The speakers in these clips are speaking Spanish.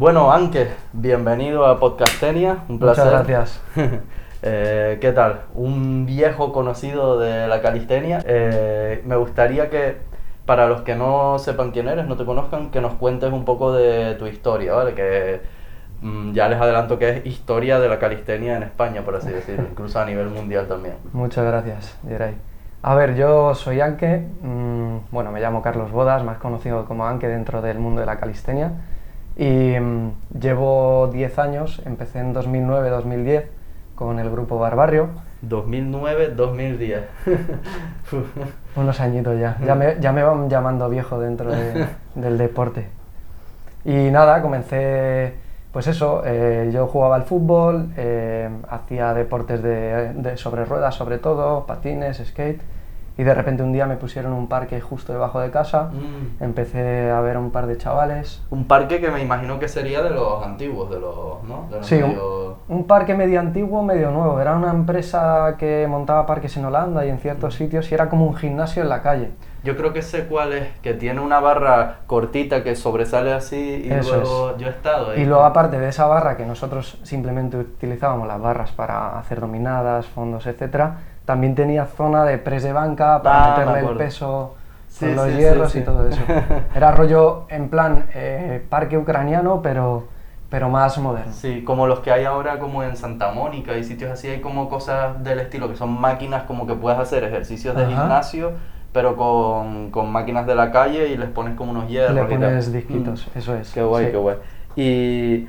Bueno, Anke, bienvenido a Podcastenia, un placer. Muchas gracias. Eh, ¿Qué tal? Un viejo conocido de la calistenia. Eh, me gustaría que, para los que no sepan quién eres, no te conozcan, que nos cuentes un poco de tu historia, ¿vale? Que mm, ya les adelanto que es historia de la calistenia en España, por así decirlo, incluso a nivel mundial también. Muchas gracias, Yeray. A ver, yo soy Anke, mm, bueno, me llamo Carlos Bodas, más conocido como Anke dentro del mundo de la calistenia. Y mm, llevo 10 años, empecé en 2009-2010 con el grupo Barbarrio. 2009-2010. Unos añitos ya. Ya me, ya me van llamando viejo dentro de- del deporte. Y nada, comencé, pues eso, eh, yo jugaba al fútbol, eh, hacía deportes de, de sobre ruedas sobre todo, patines, skate. Y de repente un día me pusieron un parque justo debajo de casa. Mm. Empecé a ver a un par de chavales. Un parque que me imagino que sería de los antiguos, de los, ¿no? De los Sí, un, medio- un parque medio antiguo, medio nuevo. Era una empresa que montaba parques en Holanda y en ciertos sitios y era como un gimnasio en la calle. Yo creo que sé cuál es, que tiene una barra cortita que sobresale así y Eso luego yo he estado ahí. Y luego aparte de esa barra que nosotros simplemente utilizábamos las barras para hacer dominadas, fondos, etcétera, también tenía zona de press de banca para Ah, me meterle el peso Sí, con los sí, hierros sí. y todo eso. Era rollo en plan eh, parque ucraniano, pero, pero más moderno. Sí, como los que hay ahora como en Santa Mónica y sitios así, hay como cosas del estilo que son máquinas como que puedes hacer ejercicios de Ajá. gimnasio, pero con, con máquinas de la calle y les pones como unos hierros. Le pones disquitos, Mm. eso es. Qué guay, sí. qué guay. Y,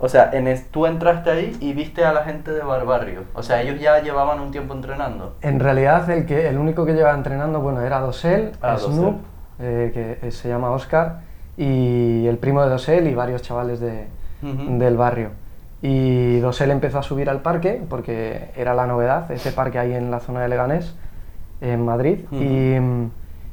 o sea, en es- tú entraste ahí y viste a la gente de Barbarrio. O sea, ellos ya llevaban un tiempo entrenando. En realidad, el, que, el único que llevaba entrenando, bueno, era Dosel, Ah, Snoop, eh, que se llama Oscar, y el primo de Dosel y varios chavales de, del barrio. Y Dosel empezó a subir al parque, porque era la novedad, ese parque ahí en la zona de Leganés, en Madrid,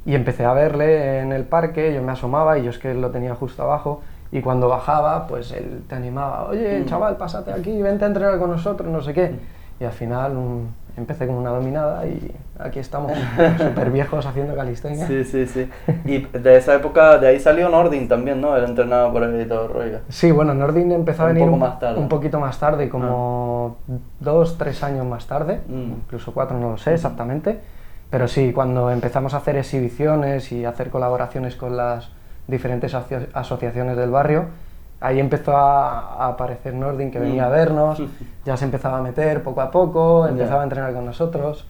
y empecé a verle en el parque, yo me asomaba y yo es que lo tenía justo abajo, y cuando bajaba, pues él te animaba, oye, Mm. chaval, pásate aquí, vente a entrenar con nosotros, no sé qué. Y al final un- empecé con una dominada y aquí estamos, súper viejos haciendo calistenia. Sí, sí, sí. Y de esa época, de ahí salió Nordin también, ¿no? Él entrenaba por ahí todo rollo. Sí, bueno, Nordin empezó a Un venir poco un, más tarde. un poquito más tarde, como dos, tres años más tarde, Mm. incluso cuatro, no lo sé exactamente. Pero sí, cuando empezamos a hacer exhibiciones y hacer colaboraciones con las diferentes aso- asociaciones del barrio, ahí empezó a, a aparecer Nordin que venía a Mm. vernos, ya se empezaba a meter poco a poco, empezaba a entrenar con nosotros.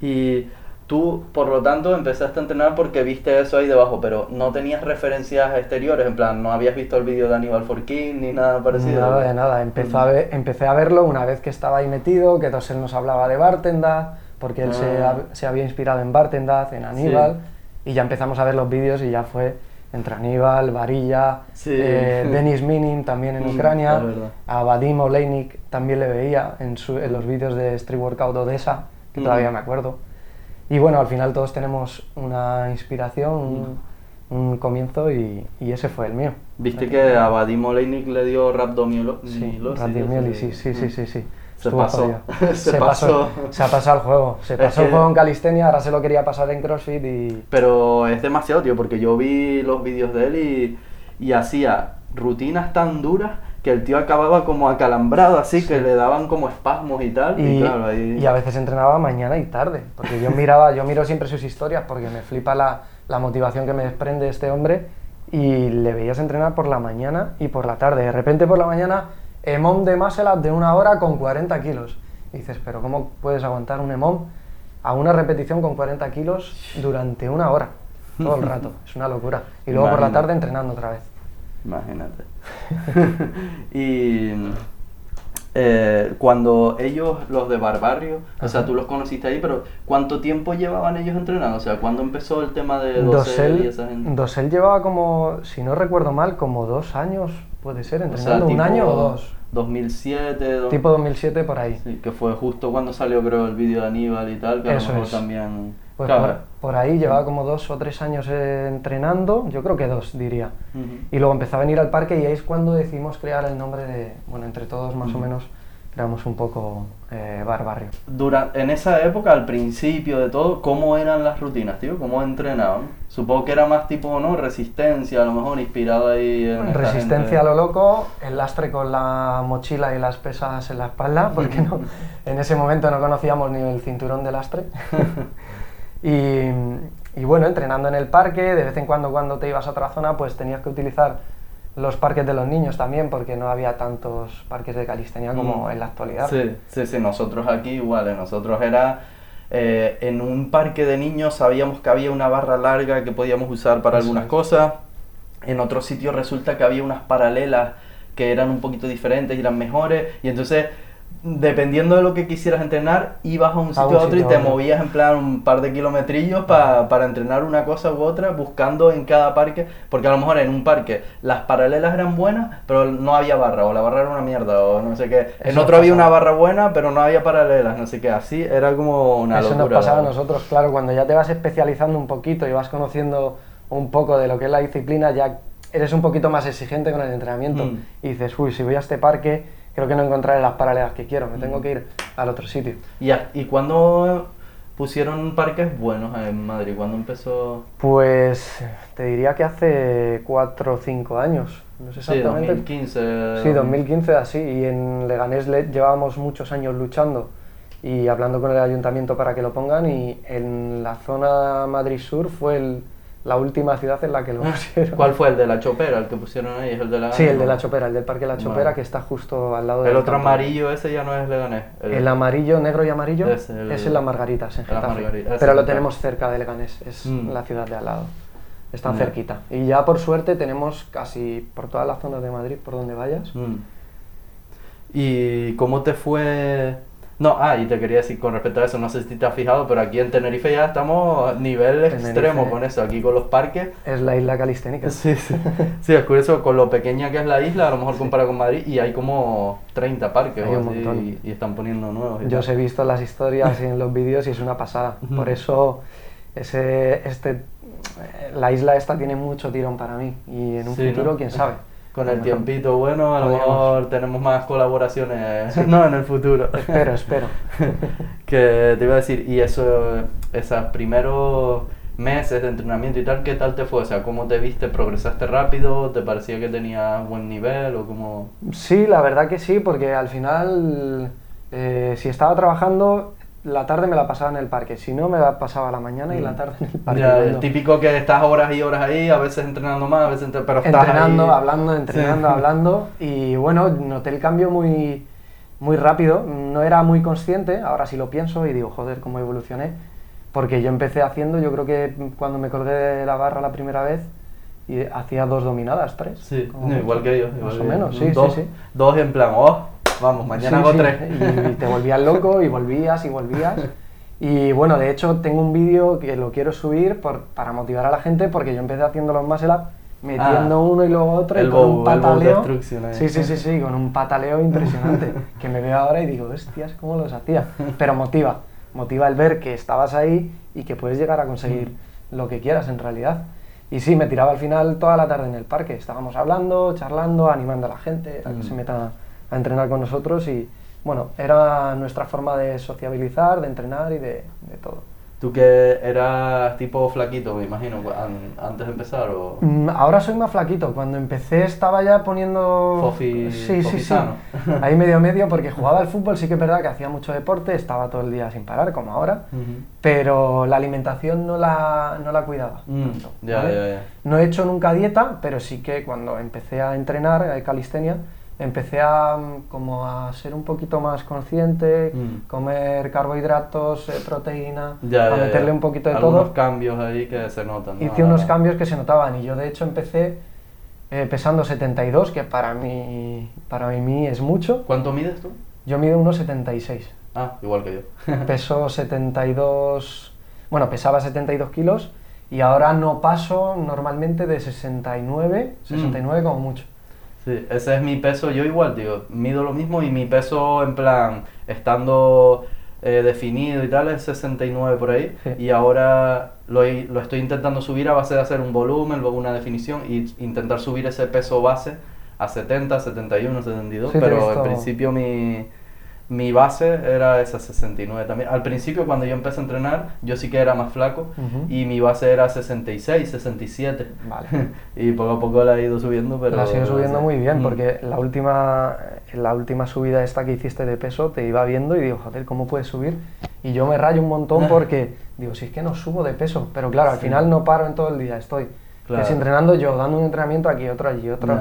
Y tú, por lo tanto, empezaste a entrenar porque viste eso ahí debajo, pero no tenías referencias exteriores, en plan, no habías visto el vídeo de Aníbal Forkin ni nada parecido. Nada de nada, Empezó a ver- empecé a verlo una vez que estaba ahí metido, que Dosel nos hablaba de Bartendaz, porque él se, Ah. hab- se había inspirado en Bartendaz, en Aníbal, y ya empezamos a ver los vídeos y ya fue entre Aníbal, Varilla, Sí. eh, Denis Minin también en Mm, Ucrania, a Vadim Oleinik también le veía en, su- en los vídeos de Street Workout Odessa, que Mm. todavía me acuerdo. Y bueno, al final todos tenemos una inspiración, un, un comienzo y, y ese fue el mío. Viste que a Vadim Oleinik le dio rhabdomiolo- Sí, sí, sí, sí, sí, sí. Se pasó, se pasó. Se ha pasado el juego. Se Es pasó el juego en calistenia, ahora se lo quería pasar en CrossFit y... Pero es demasiado, tío, porque yo vi los vídeos de él y, y hacía rutinas tan duras que el tío acababa como acalambrado, así que le daban como espasmos y tal. Y, Y, claro, ahí... y a veces entrenaba mañana y tarde, porque yo miraba, yo miro siempre sus historias porque me flipa la, la motivación que me desprende este hombre y le veías entrenar por la mañana y por la tarde. De repente por la mañana, EMOM de muscle up de una hora con 40 kilos. Y dices, pero ¿cómo puedes aguantar un EMOM a una repetición con 40 kilos durante una hora? Todo el rato, es una locura. Y luego por la tarde entrenando otra vez. Imagínate. y eh, cuando ellos, los de Barbarrio, o sea, Ajá. tú los conociste ahí, pero ¿cuánto tiempo llevaban ellos entrenando? O sea, ¿cuándo empezó el tema de Dosel y Dosel, esa gente? Dosel llevaba como, si no recuerdo mal, como dos años, puede ser, O sea, entrenando, un año o dos. 2007, do- Tipo 2007 por ahí. Sí, que fue justo cuando salió creo el vídeo de Aníbal y tal, que a lo Eso mejor es. también... Pues claro. por, por ahí llevaba como dos o tres años eh, entrenando, yo creo que dos diría. Ujú. Y luego empezó a venir al parque y ahí es cuando decidimos crear el nombre de, bueno, entre todos más o menos, éramos un poco eh, bar barrio. En esa época, al principio de todo, ¿cómo eran las rutinas, tío? ¿Cómo entrenaban? Supongo que era más tipo, ¿no? Resistencia, a lo mejor inspirado ahí en Resistencia a lo loco, el lastre con la mochila y las pesas en la espalda, porque no, en ese momento no conocíamos ni el cinturón de lastre. y, y bueno, entrenando en el parque, de vez en cuando cuando te ibas a otra zona, pues tenías que utilizar los parques de los niños también, porque no había tantos parques de calistenia como Mm. en la actualidad. Sí, sí, sí, nosotros aquí igual, nosotros era eh, en un parque de niños sabíamos que había una barra larga que podíamos usar para Eso algunas es. cosas, en otro sitio resulta que había unas paralelas que eran un poquito diferentes y eran mejores, y entonces dependiendo de lo que quisieras entrenar, ibas a un sitio un a otro y te a otro. movías en plan un par de kilometrillos pa- para entrenar una cosa u otra, buscando en cada parque, porque a lo mejor en un parque las paralelas eran buenas, pero no había barra, o la barra era una mierda, o no sé qué. En Eso otro había una barra buena, pero no había paralelas, no sé qué. Así era como una Eso nos locura. pasaba a nosotros, claro, cuando ya te vas especializando un poquito y vas conociendo un poco de lo que es la disciplina, ya eres un poquito más exigente con el entrenamiento Mm. y dices, uy, si voy a este parque, creo que no encontraré las paralelas que quiero, me tengo que ir al otro sitio. ¿Y, a- ¿Y cuándo pusieron parques buenos en Madrid? ¿Cuándo empezó? Pues te diría que hace 4 o 5 años, no sé Sí, exactamente. 2015. Sí, 2015 así, y en Leganés le- llevábamos muchos años luchando y hablando con el ayuntamiento para que lo pongan y en la zona Madrid Sur fue el- la última ciudad en la que lo pusieron. Ah, ¿Cuál fue el de la chopera? El que pusieron ahí, es el de la Sí, el de la Chopera, el del Parque La Chopera Vale. que está justo al lado del El otro campo. amarillo, ese ya no es Leganés. El amarillo, negro y amarillo Es el- es en la Margaritas, en Getafe. Margarita, Pero lo tenemos cerca de Leganés, es Mm. la ciudad de al lado. Están Ya. cerquita. Y ya por suerte tenemos casi por todas las zonas de Madrid, por donde vayas. Mm. ¿Y cómo te fue? No, ah, y te quería decir con respecto a eso, no sé si te has fijado, pero aquí en Tenerife ya estamos a nivel Tenerife. extremo con eso, aquí con los parques. Es la isla calisténica. Sí, sí. Sí, es curioso con lo pequeña que es la isla, a lo mejor comparado con Madrid, y hay como 30 parques Hay un así, y, y están poniendo nuevos. y Yo os he visto las historias y en los vídeos y es una pasada. Por eso ese, este, la isla esta tiene mucho tirón para mí y en un Sí, ¿no? futuro, quién sabe. Con el tiempito bueno, a lo mejor tenemos más colaboraciones no, en el futuro. Espero, espero. que te iba a decir, y eso, esos primeros meses de entrenamiento y tal, ¿qué tal te fue? O sea, ¿cómo te viste? ¿Progresaste rápido? ¿Te parecía que tenías buen nivel? ¿O cómo...? Sí, la verdad que sí, porque al final, eh, si estaba trabajando, la tarde me la pasaba en el parque. Si no, me la pasaba la mañana y la tarde en el parque. Mm. Ya, el típico que estás horas y horas ahí, a veces entrenando más, a veces entre- pero estás entrenando, ahí. hablando, entrenando, Sí. hablando. Y bueno, noté el cambio muy, muy rápido. No era muy consciente, ahora sí lo pienso y digo, joder, cómo evolucioné. Porque yo empecé haciendo, yo creo que cuando me colgué de la barra la primera vez, y hacía dos dominadas, tres. Sí, no, igual que yo. Más igual o que yo. menos, sí, dos, sí, sí. Dos en plan, oh, vamos, mañana Sí, hago sí, tres. Y te volvías loco y volvías y volvías. Y bueno, de hecho tengo un vídeo que lo quiero subir por- para motivar a la gente porque yo empecé haciendo los muscle up metiendo Ah, uno y luego otro y con bow- un pataleo. ahí. Sí, sí, sí, sí, con un pataleo impresionante que me veo ahora y digo, hostias, ¿cómo los hacía? Pero motiva, motiva el ver que estabas ahí y que puedes llegar a conseguir lo que quieras en realidad. Y sí, me tiraba al final toda la tarde en el parque. Estábamos hablando, charlando, animando a la gente a que Mm. se meta a entrenar con nosotros y bueno, era nuestra forma de sociabilizar, de entrenar y de, de todo. Tú que eras tipo flaquito, me imagino, an- antes de empezar, o... Mm, Ahora soy más flaquito. Cuando empecé estaba ya poniendo... Fofi- sí, sí, sí. fofisano. Ahí medio medio porque jugaba al fútbol, sí que es verdad que hacía mucho deporte, estaba todo el día sin parar, como ahora. Ujú. Pero la alimentación no la, no la cuidaba. Mm, tanto, ya, ¿vale? ya, ya. No he hecho nunca dieta, pero sí que cuando empecé a entrenar eh, calistenia, empecé a, mm, como a ser un poquito más consciente, Mm. comer carbohidratos, eh, proteína, Ya, a ya, meterle ya. un poquito de Algunos todo. cambios ahí que se notan. ¿no? Hice unos cambios que se notaban y yo de hecho empecé eh, pesando 72, que para mí, para mí es mucho. ¿Cuánto mides tú? Yo mido unos 76. Ah, igual que yo. Peso 72, bueno, pesaba 72 kilos y ahora no paso normalmente de 69, 69 como mucho. Sí, ese es mi peso, yo igual, tío, mido lo mismo y mi peso en plan, estando eh, definido y tal, es 69 por ahí, Sí. y ahora lo, lo estoy intentando subir a base de hacer un volumen, luego una definición, y intentar subir ese peso base a 70, 71, 72, Sí, pero en principio mi, mi base era esa 69 también. Al principio cuando yo empecé a entrenar, yo sí que era más flaco y mi base era 66, 67. Vale. y poco a poco la he ido subiendo, pero... la sigue subiendo muy bien, Mm. porque la última, la última subida esta que hiciste de peso te iba viendo y digo, joder, ¿cómo puedes subir? Y yo me rayo un montón porque digo, si es que no subo de peso, pero claro, al Sí. final no paro en todo el día, estoy Claro. es entrenando yo, dando un entrenamiento aquí, otro allí, otro.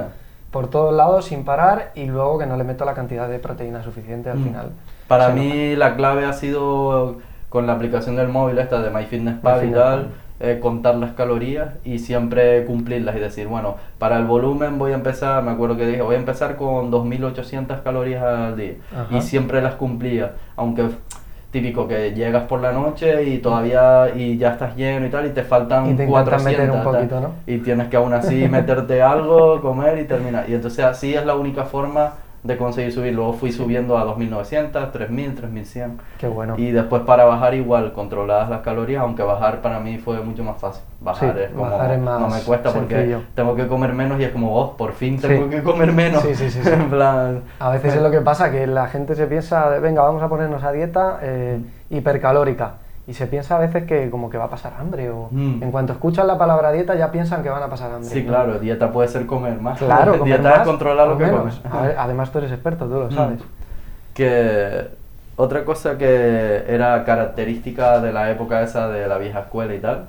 Por todos lados sin parar y luego que no le meto la cantidad de proteína suficiente al Mm. final. Para mí la clave ha sido con la aplicación del móvil esta de MyFitnessPal y tal, eh, contar las calorías y siempre cumplirlas y decir, bueno, para el volumen voy a empezar, me acuerdo que dije, voy a empezar con 2.800 calorías al día Ajá. y siempre las cumplía, aunque típico que llegas por la noche y todavía y ya estás lleno y tal y te faltan Y te intentan 400 meter un tal, poquito, ¿no? y tienes que aún así meterte algo, comer y terminar. Y entonces así es la única forma de conseguir subir. Luego fui subiendo a 2900, 3000, 3100. Qué bueno. Y después para bajar igual, controladas las calorías, aunque bajar para mí fue mucho más fácil. Bajar Sí, es como, bajar es más no me cuesta porque tengo que comer menos y es como, oh, por fin tengo Sí. que comer menos. Sí, sí, sí, sí. en plan... A veces es lo que pasa, que la gente se piensa, venga, vamos a ponernos a dieta eh, hipercalórica. Y se piensa a veces que como que va a pasar hambre. O Mm. en cuanto escuchan la palabra dieta ya piensan que van a pasar hambre. Sí, claro, dieta puede ser comer más. Claro, comer dieta más es controlar lo que menos. comes. A ver, además tú eres experto, tú lo Mm. sabes. Que otra cosa que era característica de la época esa de la vieja escuela y tal,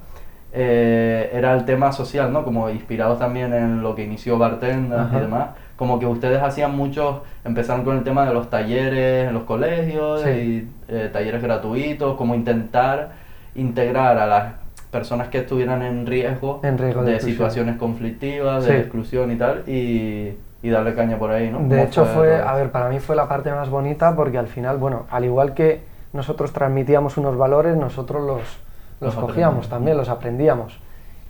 eh, era el tema social, ¿no? Como inspirados también en lo que inició Bartender Ajá. y demás. Como que ustedes hacían muchos, empezaron con el tema de los talleres en los colegios Sí. y eh, talleres gratuitos, como intentar integrar a las personas que estuvieran en riesgo, En riesgo de de, situaciones conflictivas, Sí. de exclusión y tal, y, y darle caña por ahí, ¿no? De ¿Cómo hecho fue, a ver, para mí fue la parte más bonita porque al final, bueno, al igual que nosotros transmitíamos unos valores, nosotros los, los Los cogíamos también, los aprendíamos.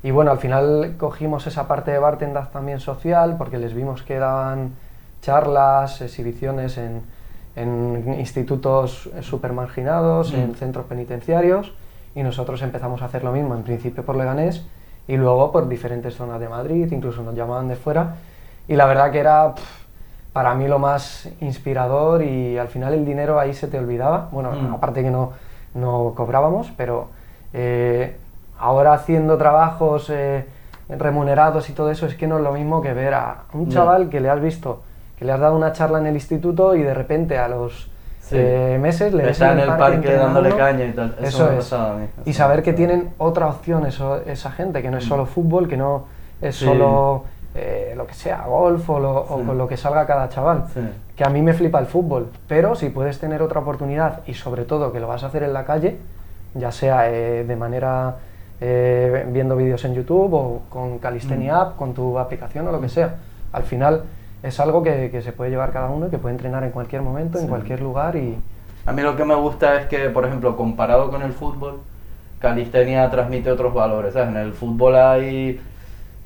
Y bueno, al final cogimos esa parte de bartender también social porque les vimos que daban charlas, exhibiciones en, en institutos super marginados, Mm. en centros penitenciarios y nosotros empezamos a hacer lo mismo, en principio por Leganés y luego por diferentes zonas de Madrid, incluso nos llamaban de fuera y la verdad que era pf, para mí lo más inspirador y al final el dinero ahí se te olvidaba, bueno, Mm. aparte que no, no cobrábamos, pero eh, ahora haciendo trabajos eh, remunerados y todo eso es que no es lo mismo que ver a un chaval que le has visto, que le has dado una charla en el instituto y de repente a los Sí. eh, meses le Está en el parque dándole caña y tal. Eso Eso, es. a mí, eso Y saber que tienen otra opción eso, esa gente, que no es Mm. solo fútbol, que no es Sí. solo eh, lo que sea, golf o, lo- o con lo que salga cada chaval. Que a mí me flipa el fútbol, pero si puedes tener otra oportunidad y sobre todo que lo vas a hacer en la calle, ya sea eh, de manera eh, viendo vídeos en YouTube o con Calistenia Mm. App, con tu aplicación o lo que sea, al final es algo que, que se puede llevar cada uno y que puede entrenar en cualquier momento, en cualquier lugar y A mí lo que me gusta es que, por ejemplo, comparado con el fútbol, calistenia transmite otros valores. ¿sabes? En el fútbol hay,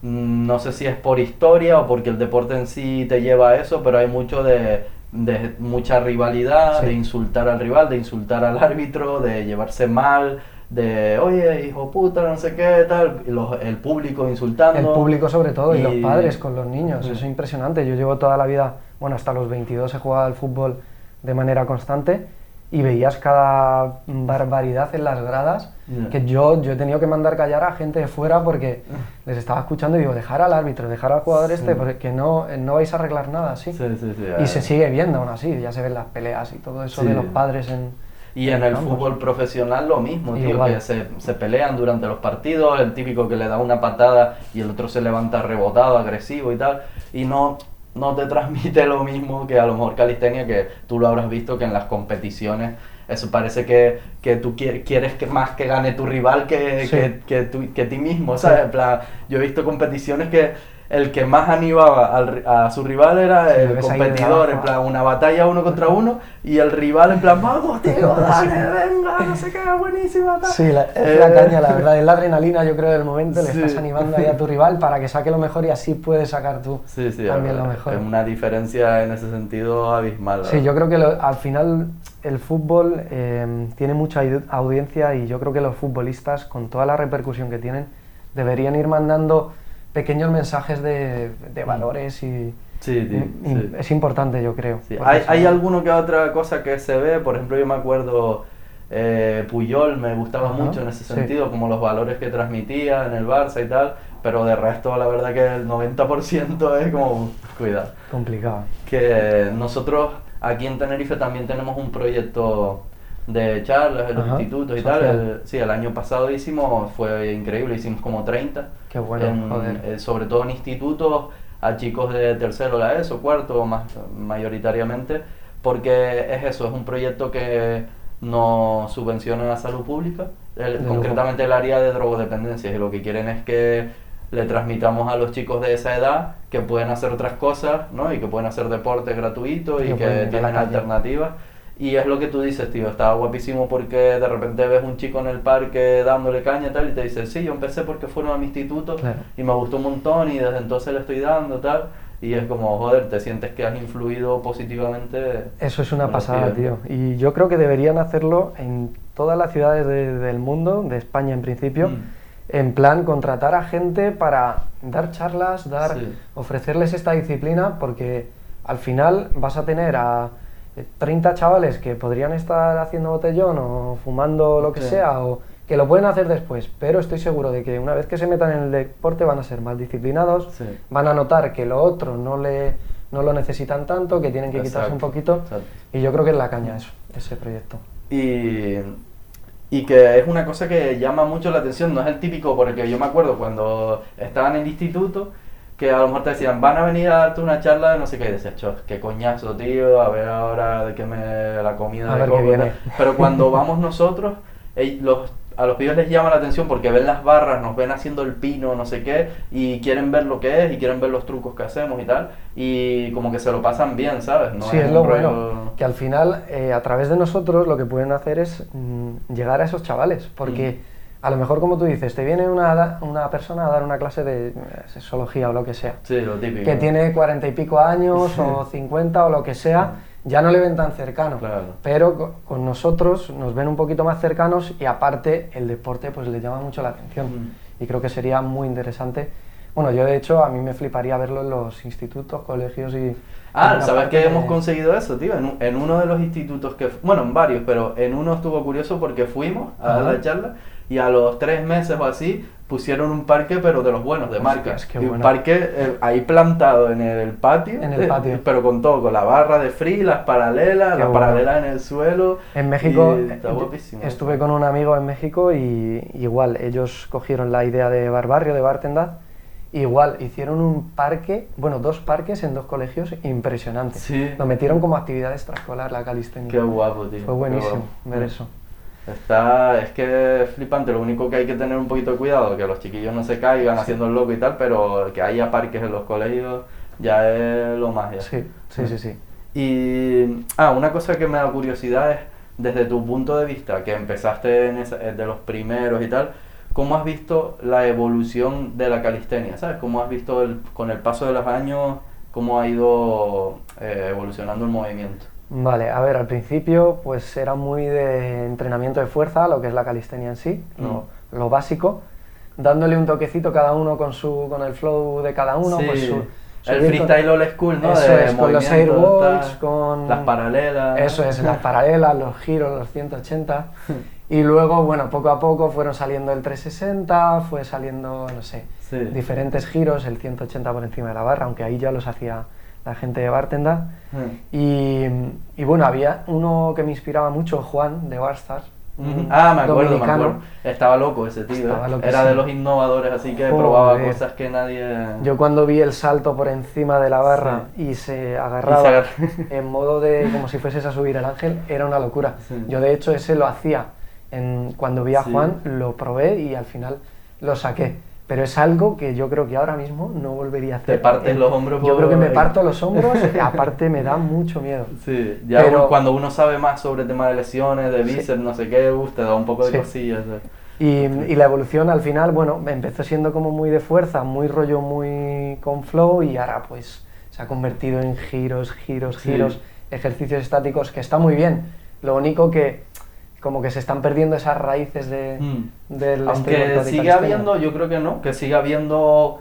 mm, no sé si es por historia o porque el deporte en sí te lleva a eso, pero hay mucho de, de mucha rivalidad, Sí. de insultar al rival, de insultar al árbitro, de llevarse mal, de, oye, hijo puta, no sé qué, tal, los- el público insultando. El público sobre todo y, los Y- padres con los niños, Mm. eso es impresionante. Yo llevo toda la vida, bueno, hasta los 22 he jugado al fútbol de manera constante y veías cada barbaridad en las gradas Ya. que yo, yo he tenido que mandar callar a gente de fuera porque les estaba escuchando y digo, dejar al árbitro, dejar al jugador este, Sí. porque no, no vais a arreglar nada, ¿sí? Sí, sí, Y se sigue viendo aún así, ya se ven las peleas y todo eso de los padres en... Y en el fútbol profesional lo mismo, tío, que se, se pelean durante los partidos, el típico que le da una patada y el otro se levanta rebotado, agresivo y tal, y no, no te transmite lo mismo que a lo mejor calistenia, que tú lo habrás visto que en las competiciones eso parece que, que tú quie- quieres que más que gane tu rival que, Sí. que, que, tú- que ti mismo, ¿sabes? En plan, yo he visto competiciones que el que más animaba al a su rival era Sí, el competidor, en plan, una batalla uno contra uno y el rival en plan, vamos tío, dale, venga, no sé qué, buenísima. tal". Sí, la, es Eh, la caña, la verdad, es la adrenalina, yo creo, del momento, le Sí. estás animando ahí a tu rival para que saque lo mejor y así puedes sacar tú Sí, también lo mejor. Es una diferencia en ese sentido abismal. Sí, yo creo que lo- al final el fútbol eh, tiene mucha aud- audiencia y yo creo que los futbolistas, con toda la repercusión que tienen, deberían ir mandando pequeños mensajes de, de Mm. valores y, Sí, tío, sí. Es importante, yo creo. Sí, Hay, hay alguno que otra cosa que se ve, por ejemplo, yo me acuerdo eh, Puyol, me gustaba Ajá, mucho en ese sí. sentido, como los valores que transmitía en el Barça y tal, pero de resto la verdad que el 90% es como, cuidado. Complicado. Que nosotros aquí en Tenerife también tenemos un proyecto de charlas en los Ajá, institutos y tal. social. Sí, el año pasado hicimos, fue increíble, hicimos como 30. Qué bueno, en- joder. eh, sobre todo en institutos, a chicos de tercero, la ESO, cuarto, más mayoritariamente, porque es eso, es un proyecto que nos subvenciona la salud pública, el- concretamente el área de drogodependencias, y lo que quieren es que le transmitamos a los chicos de esa edad que pueden hacer otras cosas, ¿no? Y que pueden hacer deporte gratuito y Que tienen calle. Y es lo que tú dices, tío, está guapísimo porque de repente ves un chico en el parque dándole caña y tal y te dice, sí, yo empecé porque fueron a mi instituto Claro. y me gustó un montón y desde entonces le estoy dando tal. Y es como, joder, te sientes que has influido positivamente. Eso es una pasada, tío. Y yo creo que deberían hacerlo en todas las ciudades de- del mundo, de España en principio, Mm. en plan contratar a gente para dar charlas, dar, Sí. ofrecerles esta disciplina, porque al final vas a tener a 30 chavales que podrían estar haciendo botellón o fumando lo que Sí. sea, o que lo pueden hacer después, pero estoy seguro de que una vez que se metan en el deporte van a ser más disciplinados, Sí. van a notar que lo otro no, le, no lo necesitan tanto, que tienen que quitarse un poquito, exacto. y yo creo que es la caña eso, ese proyecto. Y, y que es una cosa que llama mucho la atención, no es el típico, porque yo me acuerdo cuando estaba en el instituto, que a lo mejor te decían, van a venir a darte una charla de no sé qué, y decías, "Chos, qué coñazo, tío, a ver ahora de qué me la comida A de coco", viene. Pero cuando vamos nosotros, los, a los pibes les llama la atención porque ven las barras, nos ven haciendo el pino, no sé qué, y quieren ver lo que es, y quieren ver los trucos que hacemos y tal, y como que se lo pasan bien, ¿sabes? No sí, es lo rollo- bueno, que al final eh, a través de nosotros lo que pueden hacer es mm, llegar a esos chavales, porque Mm. A lo mejor como tú dices, te viene una, una persona a dar una clase de eh, sexología o lo que sea, Sí, lo típico. que tiene cuarenta y pico años o 50 o lo que sea, ya no le ven tan cercano. Claro. Pero co- con nosotros nos ven un poquito más cercanos y aparte el deporte pues le llama mucho la atención. Mm. Y creo que sería muy interesante. Bueno, yo de hecho a mí me fliparía verlo en los institutos, colegios y... Ah, ¿sabes que hemos de- conseguido eso, tío? En, un- en uno de los institutos que... Bueno, en varios, pero en uno estuvo curioso porque fuimos a dar Ajá. la charla y a los tres meses o así pusieron un parque, pero de los buenos, de marca. Hostias, qué Y un bueno. parque eh, ahí plantado en el patio. En el patio. pero con todo, con la barra de free, las paralelas, Qué las bueno. paralelas en el suelo. En México y está eh, guapísimo. estuve con un amigo en México y igual ellos cogieron la idea de Barbarrio, de Bartendad, igual hicieron un parque, bueno, dos parques en dos colegios impresionantes. Sí. Lo metieron como actividad extraescolar la calistenia. Qué guapo, tío. Fue buenísimo guapo. ver eso. Está, es que es flipante, lo único que hay que tener un poquito de cuidado, que los chiquillos no se caigan haciendo el loco y tal, pero que haya parques en los colegios ya es lo más ya. Sí, sí, sí, sí. Y, ah, una cosa que me da curiosidad es, desde tu punto de vista, que empezaste en esa- eh, de los primeros y tal, ¿cómo has visto la evolución de la calistenia? ¿Sabes? ¿Cómo has visto el- con el paso de los años, cómo ha ido eh, evolucionando el movimiento? Vale, a ver, al principio pues era muy de entrenamiento de fuerza, lo que es la calistenia en sí, lo, lo básico, dándole un toquecito cada uno con su con el flow de cada uno, pues su- el freestyle old school, ¿no? Eso De es, con los airwalks, con... Las paralelas. Eso es, las paralelas, los giros, los 180. Y luego, bueno, poco a poco fueron saliendo el 360, fue saliendo, no sé, Sí. diferentes giros, el 180 por encima de la barra, aunque ahí ya los hacía la gente de Bartenda. Mm. Y, y bueno, había uno que me inspiraba mucho, Juan, de Barstar. Ujú. Ah, me acuerdo, me dominicano. acuerdo. Estaba loco ese tío. ¿eh? Era de los innovadores, así que Joder. probaba cosas que nadie. Yo cuando vi el salto por encima de la barra y se agarraba Y se agarra- en modo de como si fueses a subir el ángel, era una locura. Sí. Yo de hecho ese lo hacía. En, cuando vi a. Juan lo probé y al final lo saqué. Pero es algo que yo creo que ahora mismo no volvería a hacer. Te partes Eh, los hombros Yo creo que me parto los hombros y aparte me da mucho miedo. Sí, ya Pero- cuando uno sabe más sobre tema de lesiones, de Sí. bíceps, no sé qué, uf, te da un poco de Sí. cosillas. Y, y la evolución al final, bueno, empezó siendo como muy de fuerza, muy rollo, muy con flow y ahora pues se ha convertido en giros, giros, Sí. giros, ejercicios estáticos, que está muy bien. Lo único que como que se están perdiendo esas raíces de, Mm. del Aunque sigue habiendo, yo creo que no, que sigue habiendo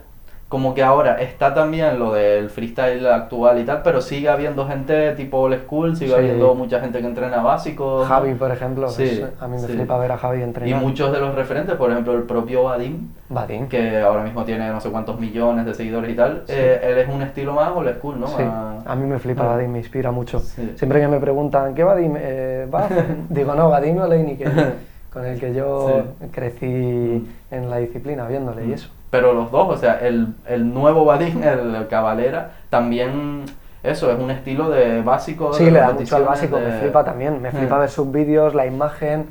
como que ahora está también lo del freestyle actual y tal, pero sigue habiendo gente tipo old school, sigue Sí. habiendo mucha gente que entrena básico. Javi, por ejemplo, Sí, es- a mí me sí. flipa ver a Javi Y entrenar. muchos de los referentes, por ejemplo, el propio Vadim, Vadim. que ahora mismo tiene no sé cuántos millones de seguidores y tal, eh, él es un estilo más old school, ¿no? Sí, Más- a mí me flipa Ah. Vadim, me inspira mucho. Siempre que me preguntan, ¿qué Vadim? Eh, ¿Baz?". Digo, no, Vadim Oleini, que con el que yo crecí en la disciplina viéndole y Mm. eso. Pero los dos, o sea, el, el nuevo Vadim, el, el Cavalera, también eso es un estilo de básico. Sí, de le da mucho al básico, de- me flipa también. Me flipa Mm. ver sus vídeos, la imagen,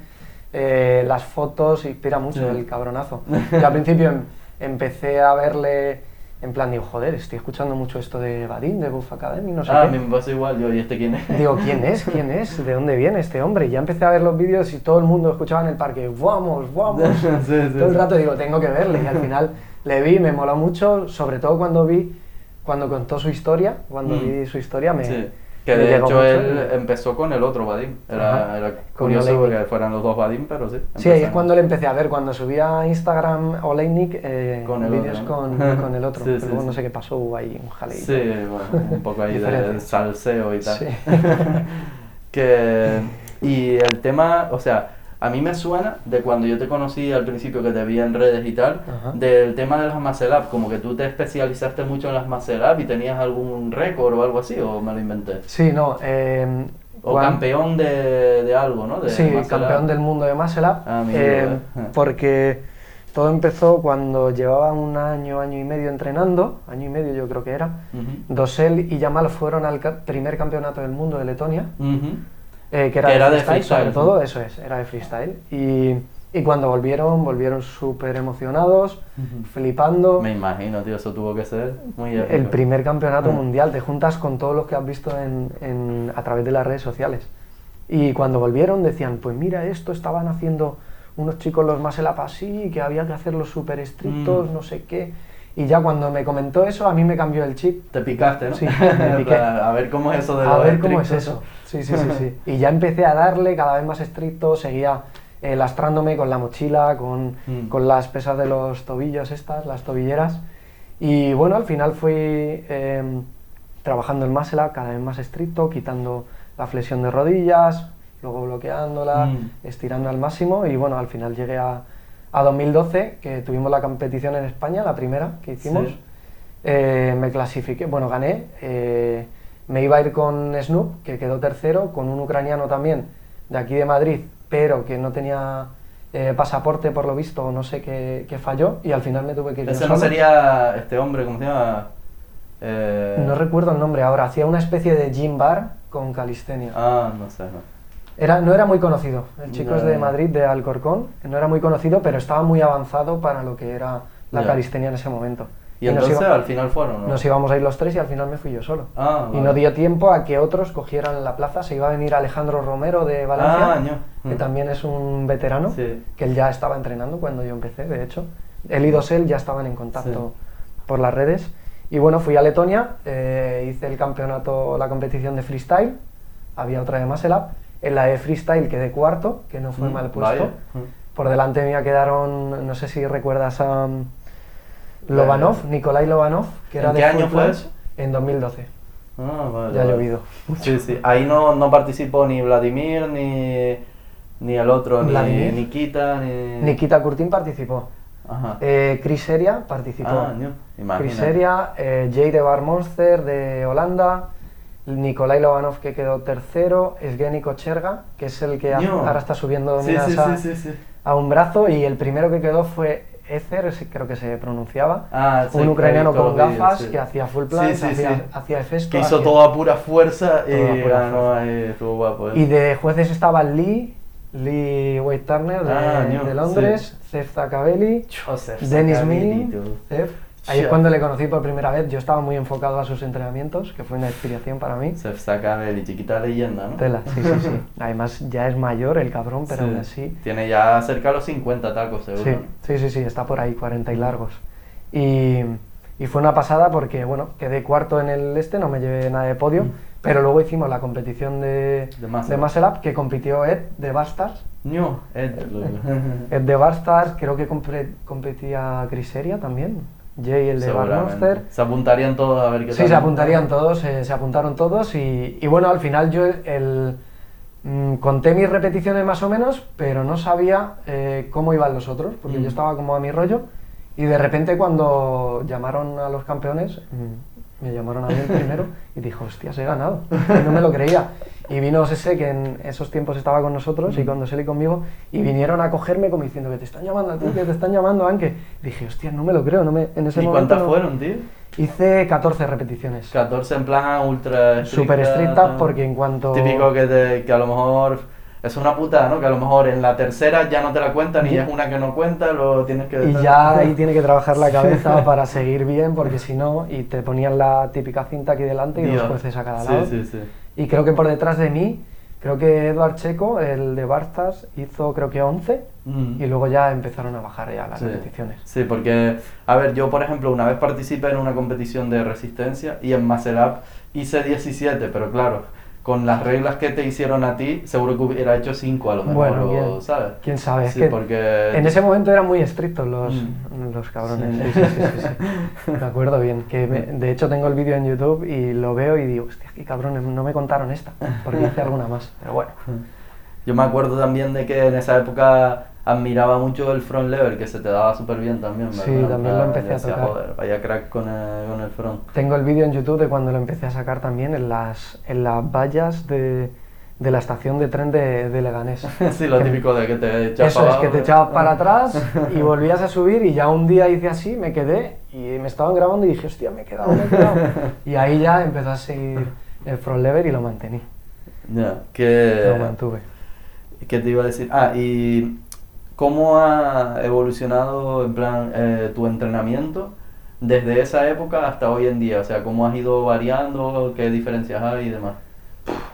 eh, las fotos, inspira mucho Sí. el cabronazo. Yo al principio em- empecé a verle en plan, digo, joder, estoy escuchando mucho esto de Vadim, de Buff Academy, no sé Ah, qué. me pasa igual, yo, ¿y este quién es? Digo, ¿quién es? ¿Quién es? ¿De dónde viene este hombre? Y ya empecé a ver los vídeos y todo el mundo escuchaba en el parque, ¡vamos, vamos! Sí, sí, todo el rato digo, tengo que verle. Y al final le vi, me moló mucho, sobre todo cuando vi, cuando contó su historia, cuando Mm. vi su historia me, Sí. Que me de hecho él y- empezó con el otro Vadim. Era, curioso Oleinik. que fueran los dos Vadim, pero sí. Sí, ahí es cuando le empecé a ver, cuando subía a Instagram Oleinik eh, Con vídeos otro, con, ¿no? con el otro, Sí, pero sí, no sé qué pasó, hubo ahí un jaleito. Sí, bueno, un poco ahí de salseo y tal. Sí. que, y el tema, o sea, a mí me suena de cuando yo te conocí al principio que te vi en redes y tal, Ajá. del tema de las up, como que tú te especializaste mucho en las up y tenías algún récord o algo así, o me lo inventé. Sí, no. eh, O campeón de, de algo, ¿no? De Sí, campeón del mundo de Up. Ah, eh, eh. porque todo empezó cuando llevaba un año, año y medio entrenando, año y medio yo creo que era. Dosel y Yamal fueron al ca- primer campeonato del mundo de Letonia. Eh, que era, Que de, era de freestyle, freestyle, sobre todo, eso es, era de freestyle. Y, y cuando volvieron, volvieron súper emocionados, Ujú. flipando. Me imagino, tío, eso tuvo que ser muy épico. El primer campeonato Ah. mundial, te juntas con todos los que has visto en, en- a través de las redes sociales. Y cuando volvieron decían, pues mira esto, estaban haciendo unos chicos los más el así, que había que hacerlos súper estrictos, Mm. no sé qué. Y ya cuando me comentó eso, a mí me cambió el chip. Te picaste, ¿no? Sí, me piqué. a ver cómo es eso de A ver cómo es eso. Sí, sí, sí, sí. Y ya empecé a darle cada vez más estricto, seguía eh, lastrándome con la mochila, con, Mm. con las pesas de los tobillos estas, las tobilleras. Y bueno, al final fui eh, trabajando el muscle up cada vez más estricto, quitando la flexión de rodillas, luego bloqueándola, Mm. estirando al máximo y bueno, al final llegué a, a 2012, que tuvimos la competición en España, la primera que hicimos. Sí. Eh, me clasifiqué, bueno, gané. eh, me iba a ir con Snoop, que quedó tercero, con un ucraniano también, de aquí de Madrid, pero que no tenía eh, pasaporte por lo visto, no sé qué, qué falló, y al final me tuve que ir Ese no sería este hombre, ¿cómo se llama? Eh, No recuerdo el nombre ahora, hacía una especie de gym bar con calistenia. Ah, no sé, no. Era, no era muy conocido, el chico es de. Madrid, de Alcorcón, no era muy conocido, pero estaba muy avanzado para lo que era la Ya. calistenia en ese momento. Y, entonces iba- al final fueron, ¿no? Nos íbamos a ir los tres y al final me fui yo solo. Ah, y no dio tiempo a que otros cogieran la plaza. Se iba a venir Alejandro Romero de Valencia, Ah, ño. que Mm. también es un veterano, Sí. que él ya estaba entrenando cuando yo empecé, de hecho. Él y Dosel ya estaban en contacto por las redes. Y bueno, fui a Letonia, eh, hice el campeonato, la competición de freestyle, había otra de Muscle Up. En la de freestyle quedé cuarto, que no fue Mm, mal puesto. vaya. Mm. Por delante mía quedaron, no sé si recuerdas a um, Lobanov, Nikolai Lobanov, que era ¿En de qué año fue eso? En 2012. Ah, vale, Ya ha vale. llovido. Sí, sí. Ahí no, no participó ni Vladimir, ni, ni el otro, ni. Nikita, ni... Nikita Kurtin participó. Ajá. Eh, Chris Seria participó. Ah, ño, Chris. Seria, eh, Jay de Bar Monster de Holanda, Nikolai Lobanov que quedó tercero, Evgeny Kocherga, que es el que ahora está subiendo Sí, miras sí, a, sí, sí, sí. a un brazo y el primero que quedó fue Ezer, creo que se pronunciaba, Ah, sí, un he ucraniano con gafas sí. que hacía full sí, hacía, hacía efesto, Que hizo hacía- todo a pura fuerza pura estuvo guapo. ¿eh? Y de jueces estaba Lee, Lee Wade Turner de, Ah, de Londres, Zef Zakabeli, Joseph Dennis Milling. Ahí es cuando le conocí por primera vez. Yo estaba muy enfocado a sus entrenamientos, que fue una inspiración para mí. Se saca y chiquita leyenda, ¿no? Tela, sí, sí, sí. Además, ya es mayor el cabrón, pero Sí. aún así. Tiene ya cerca de los 50 tacos, seguro. Sí, ¿no? sí, sí, sí, está por ahí, 40 y largos. Y, y fue una pasada porque, bueno, quedé cuarto en el este, no me llevé nada de podio, Mm. pero luego hicimos la competición de, De Muscle de Up. Muscle Up, que compitió Ed de Bastars. Ño, Ed, lo- Ed de Bastars, creo que compre- competía Criseria también. Jay el de Bar Seguramente. Monster. Se apuntarían todos a ver qué Sí, tal. se apuntarían todos, eh, se apuntaron todos y, y bueno, al final yo el, mm, conté mis repeticiones más o menos, pero no sabía eh, cómo iban los otros, porque Mm. yo estaba como a mi rollo y de repente cuando llamaron a los campeones, mm, me llamaron a mí el primero y dijo, hostias, he ganado, y no me lo creía. Y vino Sese, que en esos tiempos estaba con nosotros, y cuando Sele conmigo, y vinieron a cogerme como diciendo que te están llamando a ti, que te están llamando, Anke. Dije, hostia, no me lo creo, no me, en ese ¿Y momento cuántas no- fueron, tío? Hice 14 repeticiones. 14 en plan ultra estricta. Súper estrictas porque en cuanto... Típico que, te- que a lo mejor es una putada, ¿no? Que a lo mejor en la tercera ya no te la cuentan y es una que no cuenta, lo tienes que... Y ya ahí tiene que trabajar la cabeza para seguir bien, porque si no, y te ponían la típica cinta aquí delante y Dios. los jueces a cada Sí, lado. sí, sí. Y creo que por detrás de mí, creo que Eduard Checo, el de Barzas, hizo creo que 11 Mm. y luego ya empezaron a bajar ya las Sí. repeticiones. Sí, porque, a ver, yo por ejemplo una vez participé en una competición de resistencia y en Up hice 17, pero claro, con las reglas que te hicieron a ti, seguro que hubiera hecho 5 a lo mejor, Bueno, o, quién- ¿sabes? quién sabe, es Sí, que porque... En ese momento eran muy estrictos los, Mm. los cabrones. Sí. Sí. Me acuerdo bien. Que me- de hecho tengo el vídeo en YouTube y lo veo y digo, hostia, qué cabrones, no me contaron esta, porque hice alguna más. Pero bueno. Yo me acuerdo también de que en esa época admiraba mucho el front lever, que se te daba súper bien también, ¿verdad? Sí, también lo empecé a decía, tocar. Joder, vaya crack con el, con el front. Tengo el vídeo en YouTube de cuando lo empecé a sacar también en las, en las vallas de, de la estación de tren de, de Leganés. sí, lo Que- típico de que te echas Eso es, que te echabas para atrás y volvías a subir y ya un día hice así, me quedé y me estaban grabando y dije, hostia, me he quedado, me he quedado. Y ahí ya empezó a seguir el front lever y lo mantení, Ya, que... lo mantuve. ¿Qué te iba a decir? Ah, y ¿cómo ha evolucionado en plan eh, tu entrenamiento desde esa época hasta hoy en día? O sea, ¿cómo has ido variando? ¿Qué diferencias hay y demás?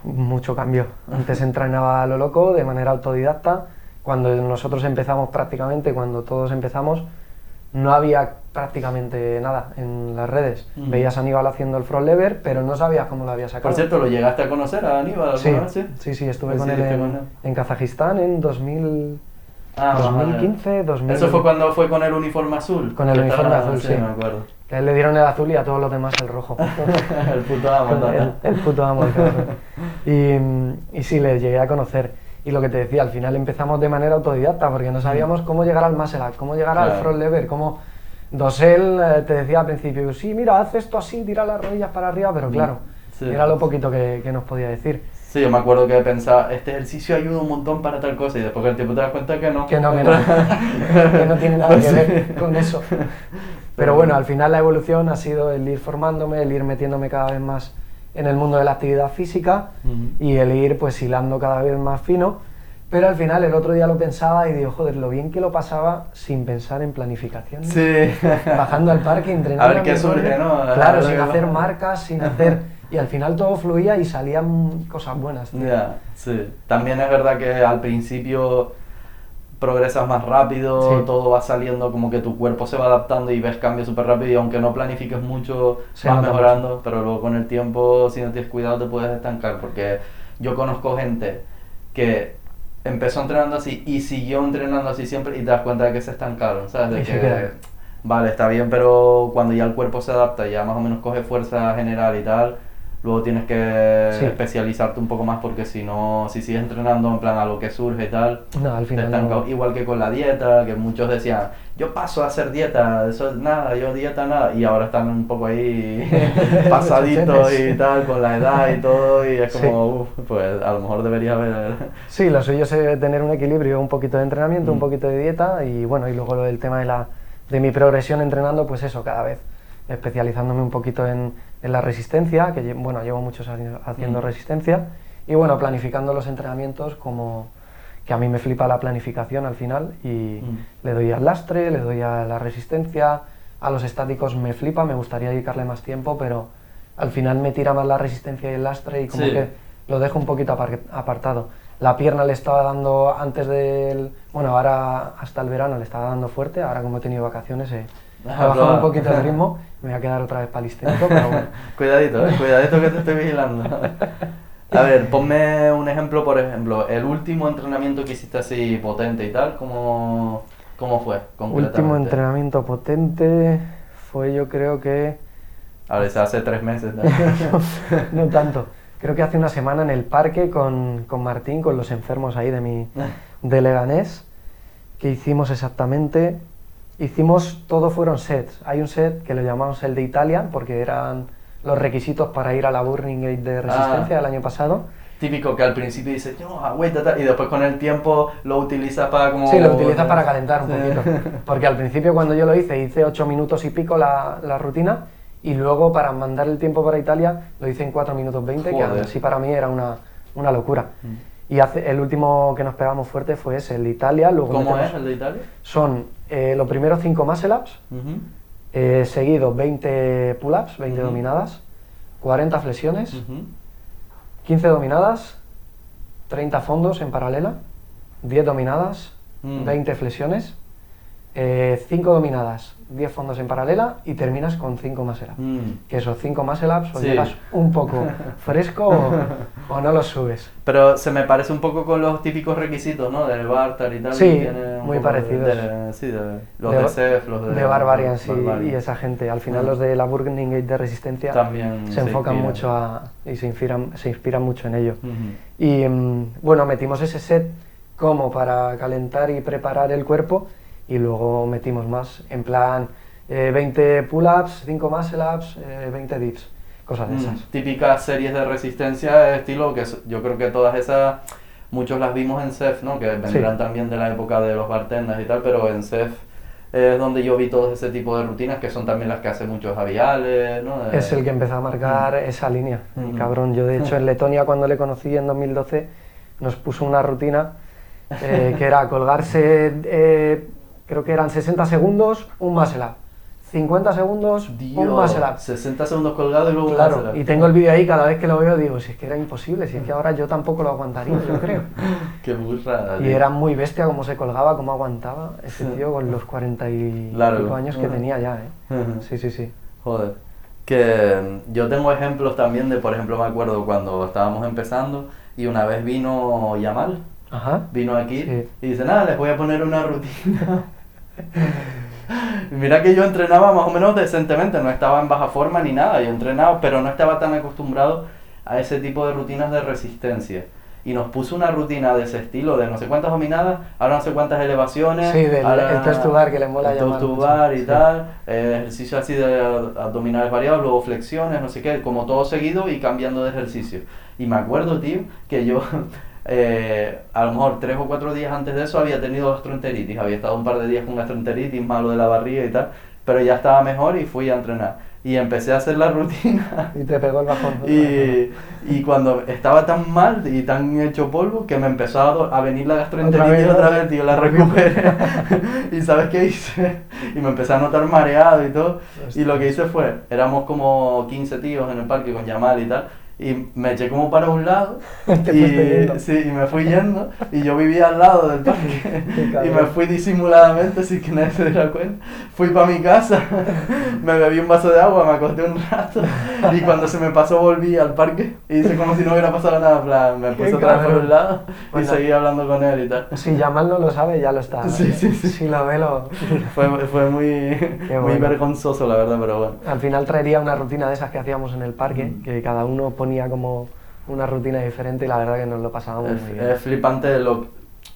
Mucho cambio. Antes entrenaba a lo loco, de manera autodidacta. Cuando nosotros empezamos prácticamente, cuando todos empezamos, no había prácticamente nada en las redes. Mm. Veías a Aníbal haciendo el front lever, pero no sabías cómo lo había sacado. Por cierto, ¿lo llegaste a conocer a Aníbal sí? Sí, sí, sí, estuve con él en, con él. en Kazajistán en 2000, Ah, vale. 2015, 2000. Eso fue cuando fue con el uniforme azul. Con el uniforme azul, sí. me acuerdo. A él le dieron el azul y a todos los demás el rojo. el puto amo, el, puto amo. Y, y sí, le llegué a conocer. Y lo que te decía, al final empezamos de manera autodidacta porque no sabíamos cómo llegar al muscle up, cómo llegar al Claro. front lever, cómo... Dosel eh, te decía al principio, sí, mira, haz esto así, tira las rodillas para arriba, pero claro, Sí. era lo poquito que, que nos podía decir. Sí, yo me acuerdo que pensaba, este ejercicio ayuda un montón para tal cosa y después con el tiempo te das cuenta que no. Que no, que no, que no tiene nada que ver con eso. Pero bueno, al final la evolución ha sido el ir formándome, el ir metiéndome cada vez más en el mundo de la actividad física y el ir pues hilando cada vez más fino. Pero al final el otro día lo pensaba y digo, joder, lo bien que lo pasaba sin pensar en planificación. Sí. Bajando al parque, entrenando. A ver qué surge. ¿no? Claro, sin hacer baja. marcas, sin hacer... Y al final todo fluía y salían cosas buenas. Ya, sí. También es verdad que al principio progresas más rápido, Sí. todo va saliendo como que tu cuerpo se va adaptando y ves cambios súper rápido y aunque no planifiques mucho Se vas mejorando, pero luego con el tiempo si no tienes cuidado te puedes estancar porque yo conozco gente que empezó entrenando así y siguió entrenando así siempre y te das cuenta de que se estancaron, ¿sabes? De que vale, está bien, pero cuando ya el cuerpo se adapta y ya más o menos coge fuerza general y tal, luego tienes que Sí. especializarte un poco más porque si no, si sigues entrenando en plan a lo que surge y tal, No, al te final estancas. no. Igual que con la dieta, que muchos decían, yo paso a hacer dieta, eso es nada, yo dieta nada, y ahora están un poco ahí pasaditos y tal, con la edad y todo, y es Sí. como, "Uf, pues a lo mejor debería haber... Sí, lo suyo es eh, tener un equilibrio, un poquito de entrenamiento, un Mm. poquito de dieta y bueno, y luego lo del tema de, la, de mi progresión entrenando, pues eso, cada vez especializándome un poquito en, en la resistencia, que bueno, llevo muchos años haciendo Mm. resistencia y bueno, planificando los entrenamientos como que a mí me flipa la planificación al final y Mm. le doy al lastre, le doy a la resistencia, a los estáticos me flipa, me gustaría dedicarle más tiempo, pero al final me tira más la resistencia y el lastre y como Sí. que lo dejo un poquito apar- apartado. La pierna le estaba dando antes del... Bueno, ahora hasta el verano le estaba dando fuerte, ahora como he tenido vacaciones he, he Ah, bajado un poquito el ritmo, me voy a quedar otra vez palisténico, pero bueno. Cuidadito, eh, cuidadito que te estoy vigilando. A ver, ponme un ejemplo, por ejemplo, el último entrenamiento que hiciste así potente y tal, ¿cómo, cómo fue? Último entrenamiento potente fue yo creo que... A veces hace tres meses. ¿no? no tanto. Creo que hace una semana en el parque con, con Martín, con los enfermos ahí de mi de Leganés, que hicimos exactamente... Hicimos, todo fueron sets. Hay un set que lo llamamos el de Italia, porque eran los requisitos para ir a la Burning Gate de Resistencia Ah. el año pasado. Típico que al principio dices, no, agüita, tal", y después con el tiempo lo utilizas para como... Sí, lo utilizas para calentar un poquito. Porque al principio cuando yo lo hice, hice 8 minutos y pico la, la rutina y luego para mandar el tiempo para Italia lo hice en 4 minutos 20, que Joder. aún así para mí era una, una locura. Mm. Y hace, el último que nos pegamos fuerte fue ese, el de Italia. Luego ¿Cómo metemos- es el de Italia? Son eh, los primeros 5 muscle ups, Ujú, eh, seguido 20 pull-ups, 20 Ujú. dominadas, 40 flexiones, ujú. 15 dominadas, 30 fondos en paralela, 10 dominadas, Mm. 20 flexiones, 5 dominadas, 10 fondos en paralela y terminas con 5 muscle ups. Mm. Que esos 5 muscle ups o Sí. llegas un poco fresco o, o no los subes. Pero se me parece un poco con los típicos requisitos, ¿no? Del Bartar y tal. Sí, tiene muy poco de- parecidos. de- sí, de, los de, CEF, los de... de Barbarian, sí, Barbarian. y esa gente. Al final Mm. los de la Burning Gate de Resistencia También se se enfocan inspiran. mucho a, y se inspiran, se inspiran mucho en ello. Ujú. Y mm, bueno, metimos ese set como para calentar y preparar el cuerpo y luego metimos más, en plan eh, 20 pull-ups, 5 muscle-ups, eh, 20 dips, cosas de Mm, esas. Típicas series de resistencia de estilo que yo creo que todas esas, muchos las vimos en CEF, ¿no? Que vendrán también de la época de los bartenders y tal, pero en CEF es donde yo vi todo ese tipo de rutinas que son también las que hacen muchos Javiales, ¿no? De- Es el que empezó a marcar esa línea, Mm. cabrón. Yo de hecho en Letonia cuando le conocí en 2012 nos puso una rutina eh, que era colgarse, eh, creo que eran 60 segundos, un muscle up. 50 segundos, un Dios, muscle up. 60 segundos colgado y luego un Claro, muscle up. y tengo el vídeo ahí, cada vez que lo veo digo, si es que era imposible, si es que ahora yo tampoco lo aguantaría, yo creo. Qué burrada. Y tío. era muy bestia cómo se colgaba, cómo aguantaba ese tío con los 40 y Largo. años que Ujú. tenía ya, ¿eh? Ujú. Sí, sí, sí. Joder. Que mm, yo tengo ejemplos también de, por ejemplo, me acuerdo cuando estábamos empezando y una vez vino Yamal, Ajá. vino aquí Sí. y dice, nada, les voy a poner una rutina. Mira que yo entrenaba más o menos decentemente, no estaba en baja forma ni nada, yo entrenaba, pero no estaba tan acostumbrado a ese tipo de rutinas de resistencia. Y nos puso una rutina de ese estilo, de no sé cuántas dominadas, ahora no sé cuántas elevaciones. Sí, del- ahora el to bar que le mola el llamar bar y sí. tal, eh, ejercicio así de ab- abdominales variados, luego flexiones, no sé qué, como todo seguido y cambiando de ejercicio. Y me acuerdo, tío, que yo eh, a lo mejor tres o cuatro días antes de eso había tenido gastroenteritis, había estado un par de días con gastroenteritis, malo de la barriga y tal, pero ya estaba mejor y fui a entrenar. Y empecé a hacer la rutina. Y te pegó el bajón. Y, y cuando estaba tan mal y tan hecho polvo que me empezó a, a venir la gastroenteritis Otra otra vez, tío, la recuperé. y ¿sabes qué hice? Y me empecé a notar mareado y todo. Y lo que hice fue, éramos como 15 tíos en el parque con Yamal y tal. Y me eché como para un lado y, sí, y me fui yendo y yo vivía al lado del parque y me fui disimuladamente sin que nadie se diera cuenta. Fui para mi casa, me bebí un vaso de agua, me acosté un rato y cuando se me pasó volví al parque y hice como si no hubiera pasado nada. plan, me puse otra vez por un lado y Bueno. seguí hablando con él y tal. Si Yamal no lo sabe, ya lo está. Sí, sí, sí. Si lo ve, lo... Fue, fue muy, muy bueno. vergonzoso la verdad, pero bueno. Al final traería una rutina de esas que hacíamos en el parque, Mm. que cada uno ponía como una rutina diferente y la verdad que nos lo pasábamos muy Es, bien. es flipante lo,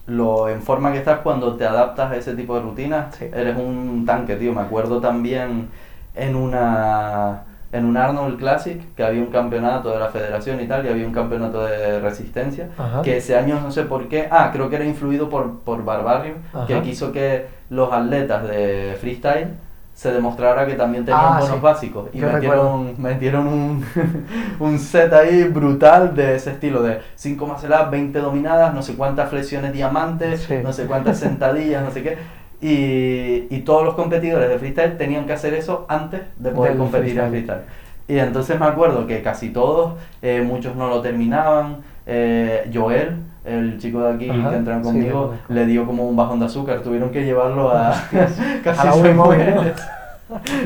lo en forma que estás cuando te adaptas a ese tipo de rutinas. Sí. Eres un tanque, tío. Me acuerdo también en una en un Arnold Classic que había un campeonato de la federación y tal, y había un campeonato de resistencia, Ajá. que ese año no sé por qué, ah, creo que era influido por, por Barbario, que Ajá. quiso que los atletas de freestyle se demostrara que también tenían Ah, buenos sí. básicos. Y metieron, metieron un, un set ahí brutal de ese estilo, de 5 muscle up, 20 dominadas, no sé cuántas flexiones diamantes, Sí. no sé cuántas sentadillas, no sé qué. Y, y todos los competidores de freestyle tenían que hacer eso antes de poder Del competir en freestyle. freestyle. Y entonces me acuerdo que casi todos, eh, muchos no lo terminaban. Eh, Joel, el chico de aquí Ajá, que entra sí, conmigo, le dio como un bajón de azúcar. Tuvieron que llevarlo a. casi A.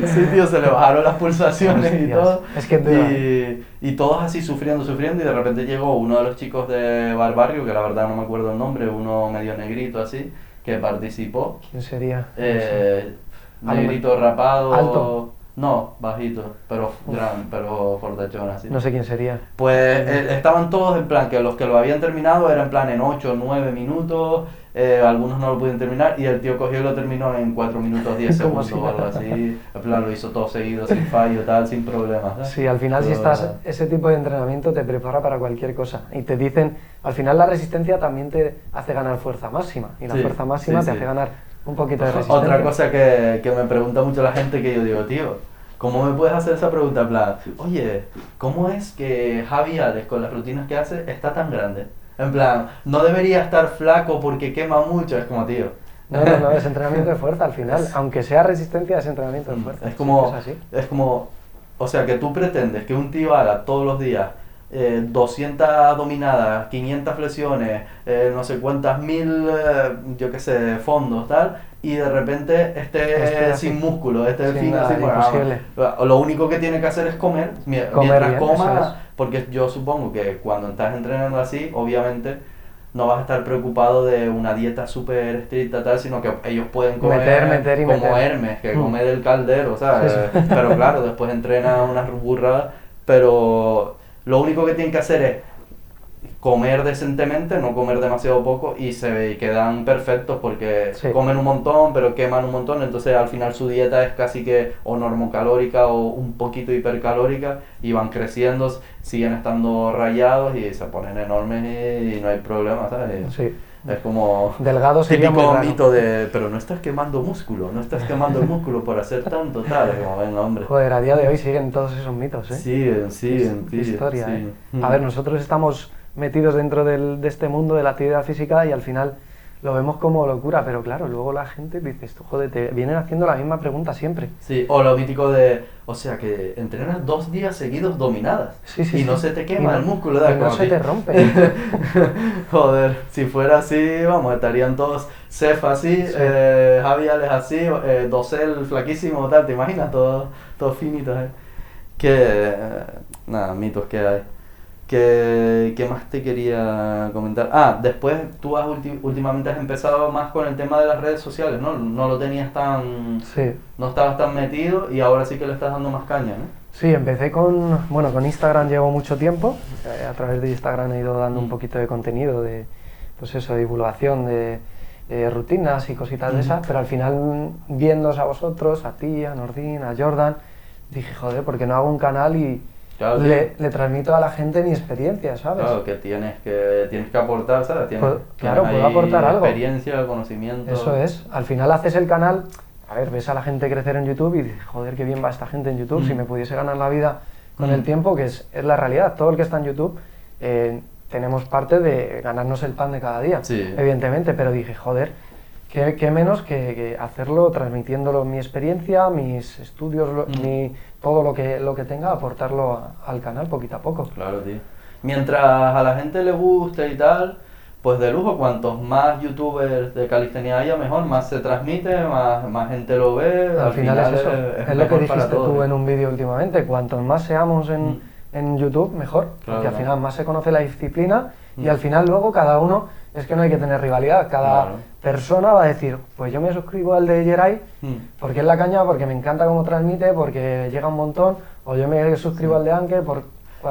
Sí, tío, se le bajaron las pulsaciones y todo. es que y, y todos así sufriendo, sufriendo. Y de repente llegó uno de los chicos de Barbario, que la verdad no me acuerdo el nombre, uno medio negrito así, que participó. ¿Quién sería? Eh, negrito rapado. Alto. No, bajito, pero gran, pero fortachón así. No sé quién sería. Pues eh, estaban todos en plan, que los que lo habían terminado eran en plan en 8 o 9 minutos, eh, algunos no lo pudieron terminar y el tío cogió y lo terminó en 4 minutos 10 Como segundos si o algo así. En plan, lo hizo todo seguido, sin fallo, tal, sin problemas. ¿sabes? Sí, al final si Pero- estás, ese tipo de entrenamiento te prepara para cualquier cosa. Y te dicen, al final la resistencia también te hace ganar fuerza máxima. Y la Sí, fuerza máxima sí, te sí. hace ganar un poquito de resistencia. Otra cosa que, que me pregunta mucho la gente que yo digo, tío, ¿cómo me puedes hacer esa pregunta? En plan, oye, ¿cómo es que Javi Alex con las rutinas que hace está tan grande? En plan, no debería estar flaco porque quema mucho, es como, tío. No, no, no, es entrenamiento de fuerza al final. Aunque sea resistencia, es entrenamiento de fuerza. Es como, es así. es como, o sea, que tú pretendes que un tío haga todos los días eh, 200 dominadas, 500 flexiones, eh, no sé cuántas mil, eh, yo qué sé, fondos, tal, y de repente esté así. sin músculo, esté Sin fin nada, así, bueno, imposible. vamos, lo único que tiene que hacer es comer, mi- Comer mientras bien, coma, es. porque yo supongo que cuando estás entrenando así, obviamente no vas a estar preocupado de una dieta súper estricta tal, sino que ellos pueden comer Meter, meter y como meter. Hermes, que Mm. come del caldero, ¿sabes? Sí, sí. Pero claro, después entrena unas burradas, pero lo único que tienen que hacer es comer decentemente, no comer demasiado poco y se quedan perfectos porque Sí. comen un montón, pero queman un montón, entonces al final su dieta es casi que o normocalórica o un poquito hipercalórica y van creciendo, siguen estando rayados y se ponen enormes y, no hay problema, ¿sabes? Sí. Es como Delgado sería muy típico raro. mito de, pero no estás quemando músculo, no estás quemando el músculo por hacer tanto, tal, como, venga, hombre. Joder, a día de hoy siguen todos esos mitos, ¿eh? Siguen, siguen, historia, sí. ¿eh? A ver, nosotros estamos metidos dentro del- de este mundo de la actividad física y al final lo vemos como locura, pero claro, luego la gente dice, tú joder, te vienen haciendo la misma pregunta siempre. Sí, o lo mítico de, o sea, que entrenas dos días seguidos dominadas Sí, sí, y no se te Y quema no- el músculo, y ¿verdad? no se te rompe. Joder, si fuera así, vamos, estarían todos Cef así, Sí. eh, Javi Alex así, eh, Dosel flaquísimo, tal, ¿te imaginas? Todos todo finitos, ¿eh? Que, nada, mitos que hay. ¿Qué, ¿Qué más te quería comentar? Ah, después tú has últimamente has empezado más con el tema de las redes sociales, ¿no? No lo tenías tan... Sí. No estabas tan metido y ahora sí que le estás dando más caña, ¿no? Sí, empecé con, bueno, con Instagram llevo mucho tiempo. eh, a través de Instagram he ido dando un Mm. poquito de contenido, de, pues eso, de divulgación de rutinas y cositas de Ujú. esas, pero al final mm, viéndoos a vosotros, a ti, a Nordin, a Jordan, dije, joder, ¿por qué no hago un canal y Claro, le, transmito a la gente mi experiencia, ¿sabes? Claro, que tienes que, tienes que aportar, ¿sabes? Tienes, Puedo- claro, puedo aportar algo. experiencia, conocimiento. Eso es. Al final haces el canal, a ver, ves a la gente crecer en YouTube y dices, joder, qué bien va esta gente en YouTube. Mm. Si me pudiese ganar la vida con Mm. el tiempo, que es, es la realidad. Todo el que está en YouTube eh, tenemos parte de ganarnos el pan de cada día, Sí. evidentemente. Pero dije, joder, qué, qué menos que, que hacerlo transmitiéndolo mi experiencia, mis estudios, lo- Mm. mi, todo lo que, lo que tenga, aportarlo a- al canal poquito a poco. Claro, tío. Mientras a la gente le guste y tal, pues de lujo, cuantos más youtubers de calistenia haya, mejor, más se transmite, más, más gente lo ve. Al, final, es eso, es, lo que dijiste todos. tú en un vídeo últimamente, cuantos más seamos en, Mm. en YouTube, mejor, Claro, porque al final más se conoce la disciplina y al final luego cada uno, es que no hay que tener rivalidad, cada Claro. persona va a decir, pues yo me suscribo al de Jerai Mm. porque es la caña, porque me encanta cómo transmite, porque llega un montón, o yo me suscribo al de Anke por.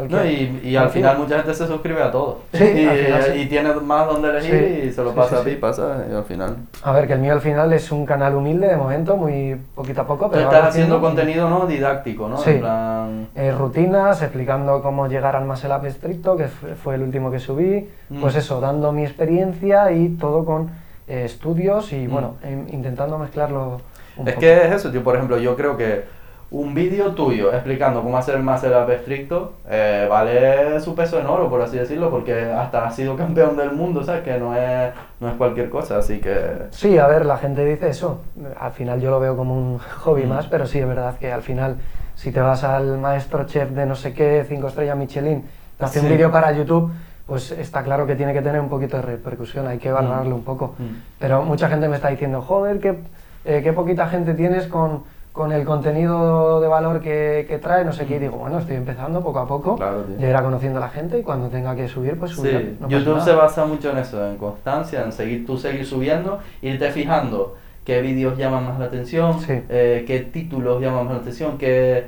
No, y, y al final mucha gente se suscribe a todo. Sí, y, al final sí. y tiene más donde elegir Sí, y se lo pasa a pipa, ¿sabes? Y al final. A ver, que el mío al final es un canal humilde de momento, muy poquito a poco, pero... estás haciendo contenido, ¿no? Didáctico, ¿no? Sí. En plan... eh, rutinas, explicando cómo llegar al muscle up estricto, que fue el último que subí, Mm. pues eso, dando mi experiencia y todo con eh, estudios y Mm. bueno, em- intentando mezclarlo un Es poco. que es eso, tío. Por ejemplo, yo creo que un vídeo tuyo explicando cómo hacer el up estricto eh, vale su peso en oro, por así decirlo, porque hasta has sido campeón del mundo, ¿sabes? Que no es, no es cualquier cosa, así que... Sí, a ver, la gente dice eso. Al final yo lo veo como un hobby Mm. más, pero sí, es verdad que al final, si te vas al maestro chef de no sé qué, cinco estrellas Michelin, te hace un vídeo para YouTube, pues está claro que tiene que tener un poquito de repercusión, hay que valorarlo un poco. Mm. Pero mucha gente me está diciendo, joder, qué, eh, qué poquita gente tienes con, con el contenido de valor que, que trae, no sé qué. Y digo, bueno, estoy empezando poco a poco. Claro, ya irá conociendo a la gente y cuando tenga que subir, pues subiré. Sí, no YouTube nada. se basa mucho en eso, en constancia, en seguir tú seguir subiendo, irte fijando qué vídeos llaman más la atención, Sí. eh, qué títulos llaman más la atención, qué,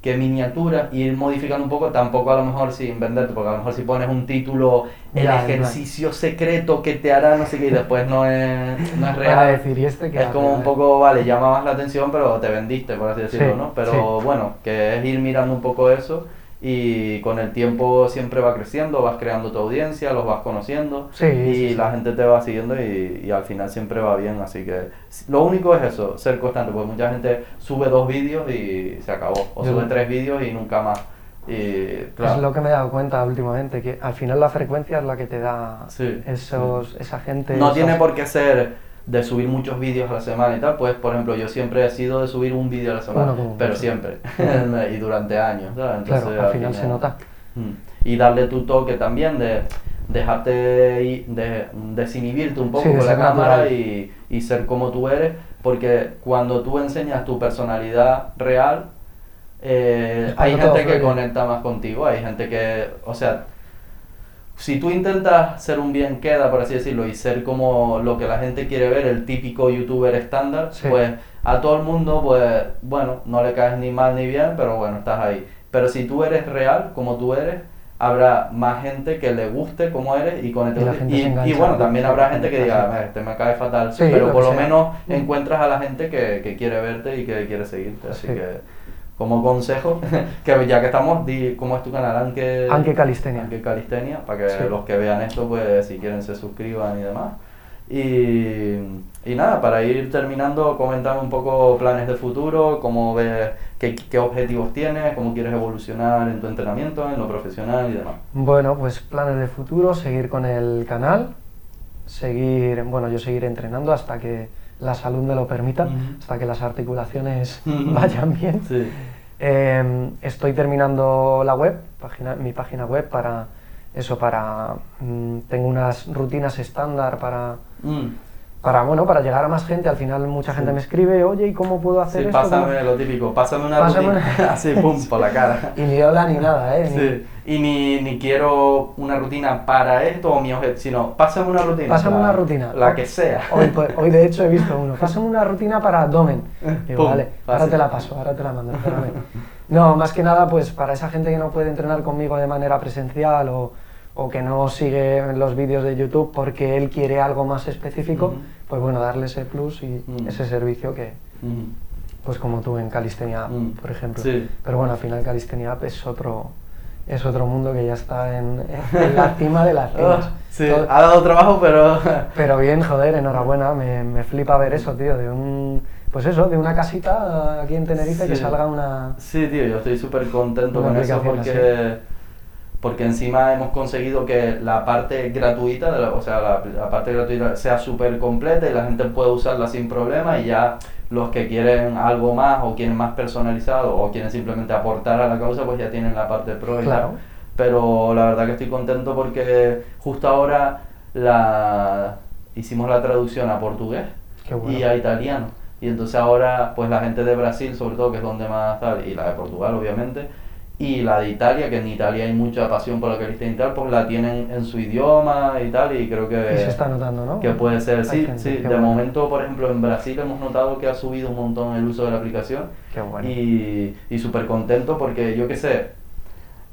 qué miniaturas, y ir modificando un poco, tampoco a lo mejor sin venderte, porque a lo mejor si pones un título, el Ya, ejercicio secreto que te hará no sé qué, y después no es, no es Para real. decir, ¿y este qué Es como un poco, vale, llama más la atención, pero te vendiste, por así decirlo, Sí, ¿no? Pero bueno, que es ir mirando un poco eso y con el tiempo siempre va creciendo, vas creando tu audiencia, los vas conociendo Sí, y sí, sí. la gente te va siguiendo y, y al final siempre va bien, así que lo único es eso, ser constante, porque mucha gente sube dos vídeos y se acabó, o Yo- sube tres vídeos y nunca más. Y claro, Es lo que me he dado cuenta últimamente, que al final la frecuencia es la que te da esos, esa gente. No esos- tiene por qué ser de subir muchos vídeos a la semana y tal, pues por ejemplo yo siempre he sido de subir un vídeo a la semana, pero mucho. siempre, y durante años, ¿sabes? Claro, al final se nota. Mm. Y darle tu toque también de dejarte de desinhibirte un poco Sí, con la cámara y, y ser como tú eres, porque cuando tú enseñas tu personalidad real, eh, hay gente que conecta más contigo, hay gente que, o sea, si tú intentas ser un bien queda, por así decirlo, y ser como lo que la gente quiere ver, el típico youtuber estándar, Sí. pues a todo el mundo, pues bueno, no le caes ni mal ni bien, pero bueno, estás ahí. Pero si tú eres real, como tú eres, habrá más gente que le guste como eres y conecte Y se y, y bueno, con- también habrá con gente que diga. "Eh, este me cae fatal, Sí, pero por lo sea. menos Mm. encuentras a la gente que, que quiere verte y que quiere seguirte. Así Sí. que, como consejo, que ya que estamos, di cómo es tu canal, Anke, Anke Calistenia. Anke Calistenia, para que Sí. los que vean esto, pues si quieren se suscriban y demás. Y, y nada, para ir terminando, comentando un poco planes de futuro, cómo ves, qué, qué objetivos tienes, cómo quieres evolucionar en tu entrenamiento, en lo profesional y demás. Bueno, pues planes de futuro, seguir con el canal, seguir, bueno, yo seguir entrenando hasta que la salud me lo permita, hasta que las articulaciones vayan bien. Sí. Eh, estoy terminando la web, página, mi página web para eso, para mm, tengo unas rutinas estándar para, Mm. Para bueno, para llegar a más gente. Al final mucha gente Sí. me escribe, oye, ¿y cómo puedo hacer Sí, esto? ¿Cómo-?" pásame lo típico, pásame una Pásame rutina, una- así, pum, por la cara. Y ni hola ni nada, ¿eh? Sí, y ni, ni quiero una rutina para esto o mi objetivo, sino pásame una rutina. Pásame la- una rutina. La que sea. Hoy, pues, hoy de hecho he visto uno. Pásame una rutina para abdomen. Digo, vale, ahora te la paso, ahora te la mando. espérame. No, más que nada, pues para esa gente que no puede entrenar conmigo de manera presencial o, o que no sigue los vídeos de YouTube porque él quiere algo más específico, pues bueno, darle ese plus y ese servicio que, pues como tú en Calistenia, App, por ejemplo. Sí. Pero bueno, al final Calistenia App es otro, es otro mundo que ya está en, en la cima de las cimas. Ah, sí, Todo- ha dado trabajo, pero. pero bien, joder, enhorabuena, me, me flipa ver eso, tío, de un, pues eso, de una casita aquí en Tenerife que Sí. salga una... Sí, tío, yo estoy súper contento con eso porque, porque encima hemos conseguido que la parte gratuita, de la- o sea, la, la parte gratuita sea súper completa y la gente puede usarla sin problema y ya los que quieren algo más o quieren más personalizado o quieren simplemente aportar a la causa, pues ya tienen la parte pro Claro. Pero la verdad que estoy contento porque justo ahora la hicimos la traducción a portugués bueno. y a italiano. Y entonces ahora, pues la gente de Brasil, sobre todo, que es donde más tal, y la de Portugal, obviamente, y la de Italia, que en Italia hay mucha pasión por la calistenia y tal, pues la tienen en su idioma y tal, y creo que, se está notando, ¿no? que puede ser, Hay sí, gente, sí. De bueno. momento, por ejemplo, en Brasil hemos notado que ha subido un montón el uso de la aplicación. Qué bueno. Y, y súper contento porque yo qué sé,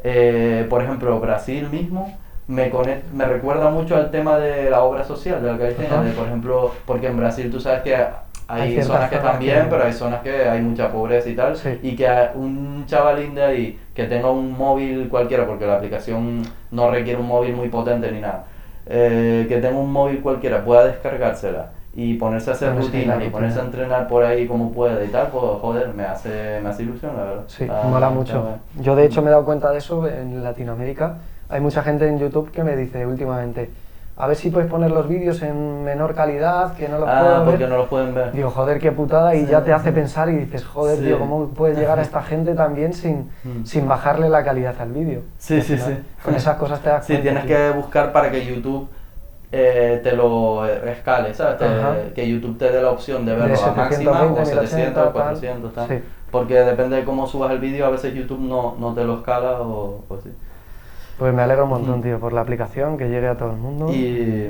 eh, por ejemplo, Brasil mismo me, conect- me recuerda mucho al tema de la obra social, de la Ajá. de, por ejemplo, porque en Brasil tú sabes que hay, zonas que están bien, que- pero hay zonas que hay mucha pobreza y tal, Sí. y que un chavalín de ahí que tenga un móvil cualquiera, porque la aplicación no requiere un móvil muy potente ni nada, eh, que tenga un móvil cualquiera, pueda descargársela y ponerse a hacer rutinas y ponerse a entrenar por ahí como puede y tal, pues joder, me hace, me hace ilusión, la verdad. Sí, Está- mola mucho. Yo de hecho me he dado cuenta de eso en Latinoamérica. Hay mucha gente en YouTube que me dice últimamente, a ver si puedes poner los vídeos en menor calidad, que no los Ah, puedo porque ver. no los pueden ver. Digo, joder, qué putada, y Sí. ya te hace pensar y dices, joder, Sí. tío, ¿cómo puedes llegar a esta gente también sin, Mm. sin bajarle la calidad al vídeo? Sí, sí, final, sí. Con esas cosas te das Sí, cuenta, tienes tío. que buscar para que YouTube eh, te lo escale, ¿sabes? Te- que YouTube te dé la opción de De verlo a 720, máxima o 1080, 700, tal. 400, tal. Sí. Porque depende de cómo subas el vídeo, a veces YouTube no, no te lo escala o, o así. Pues me alegro un montón, Ujú. tío, por la aplicación, que llegue a todo el mundo. Y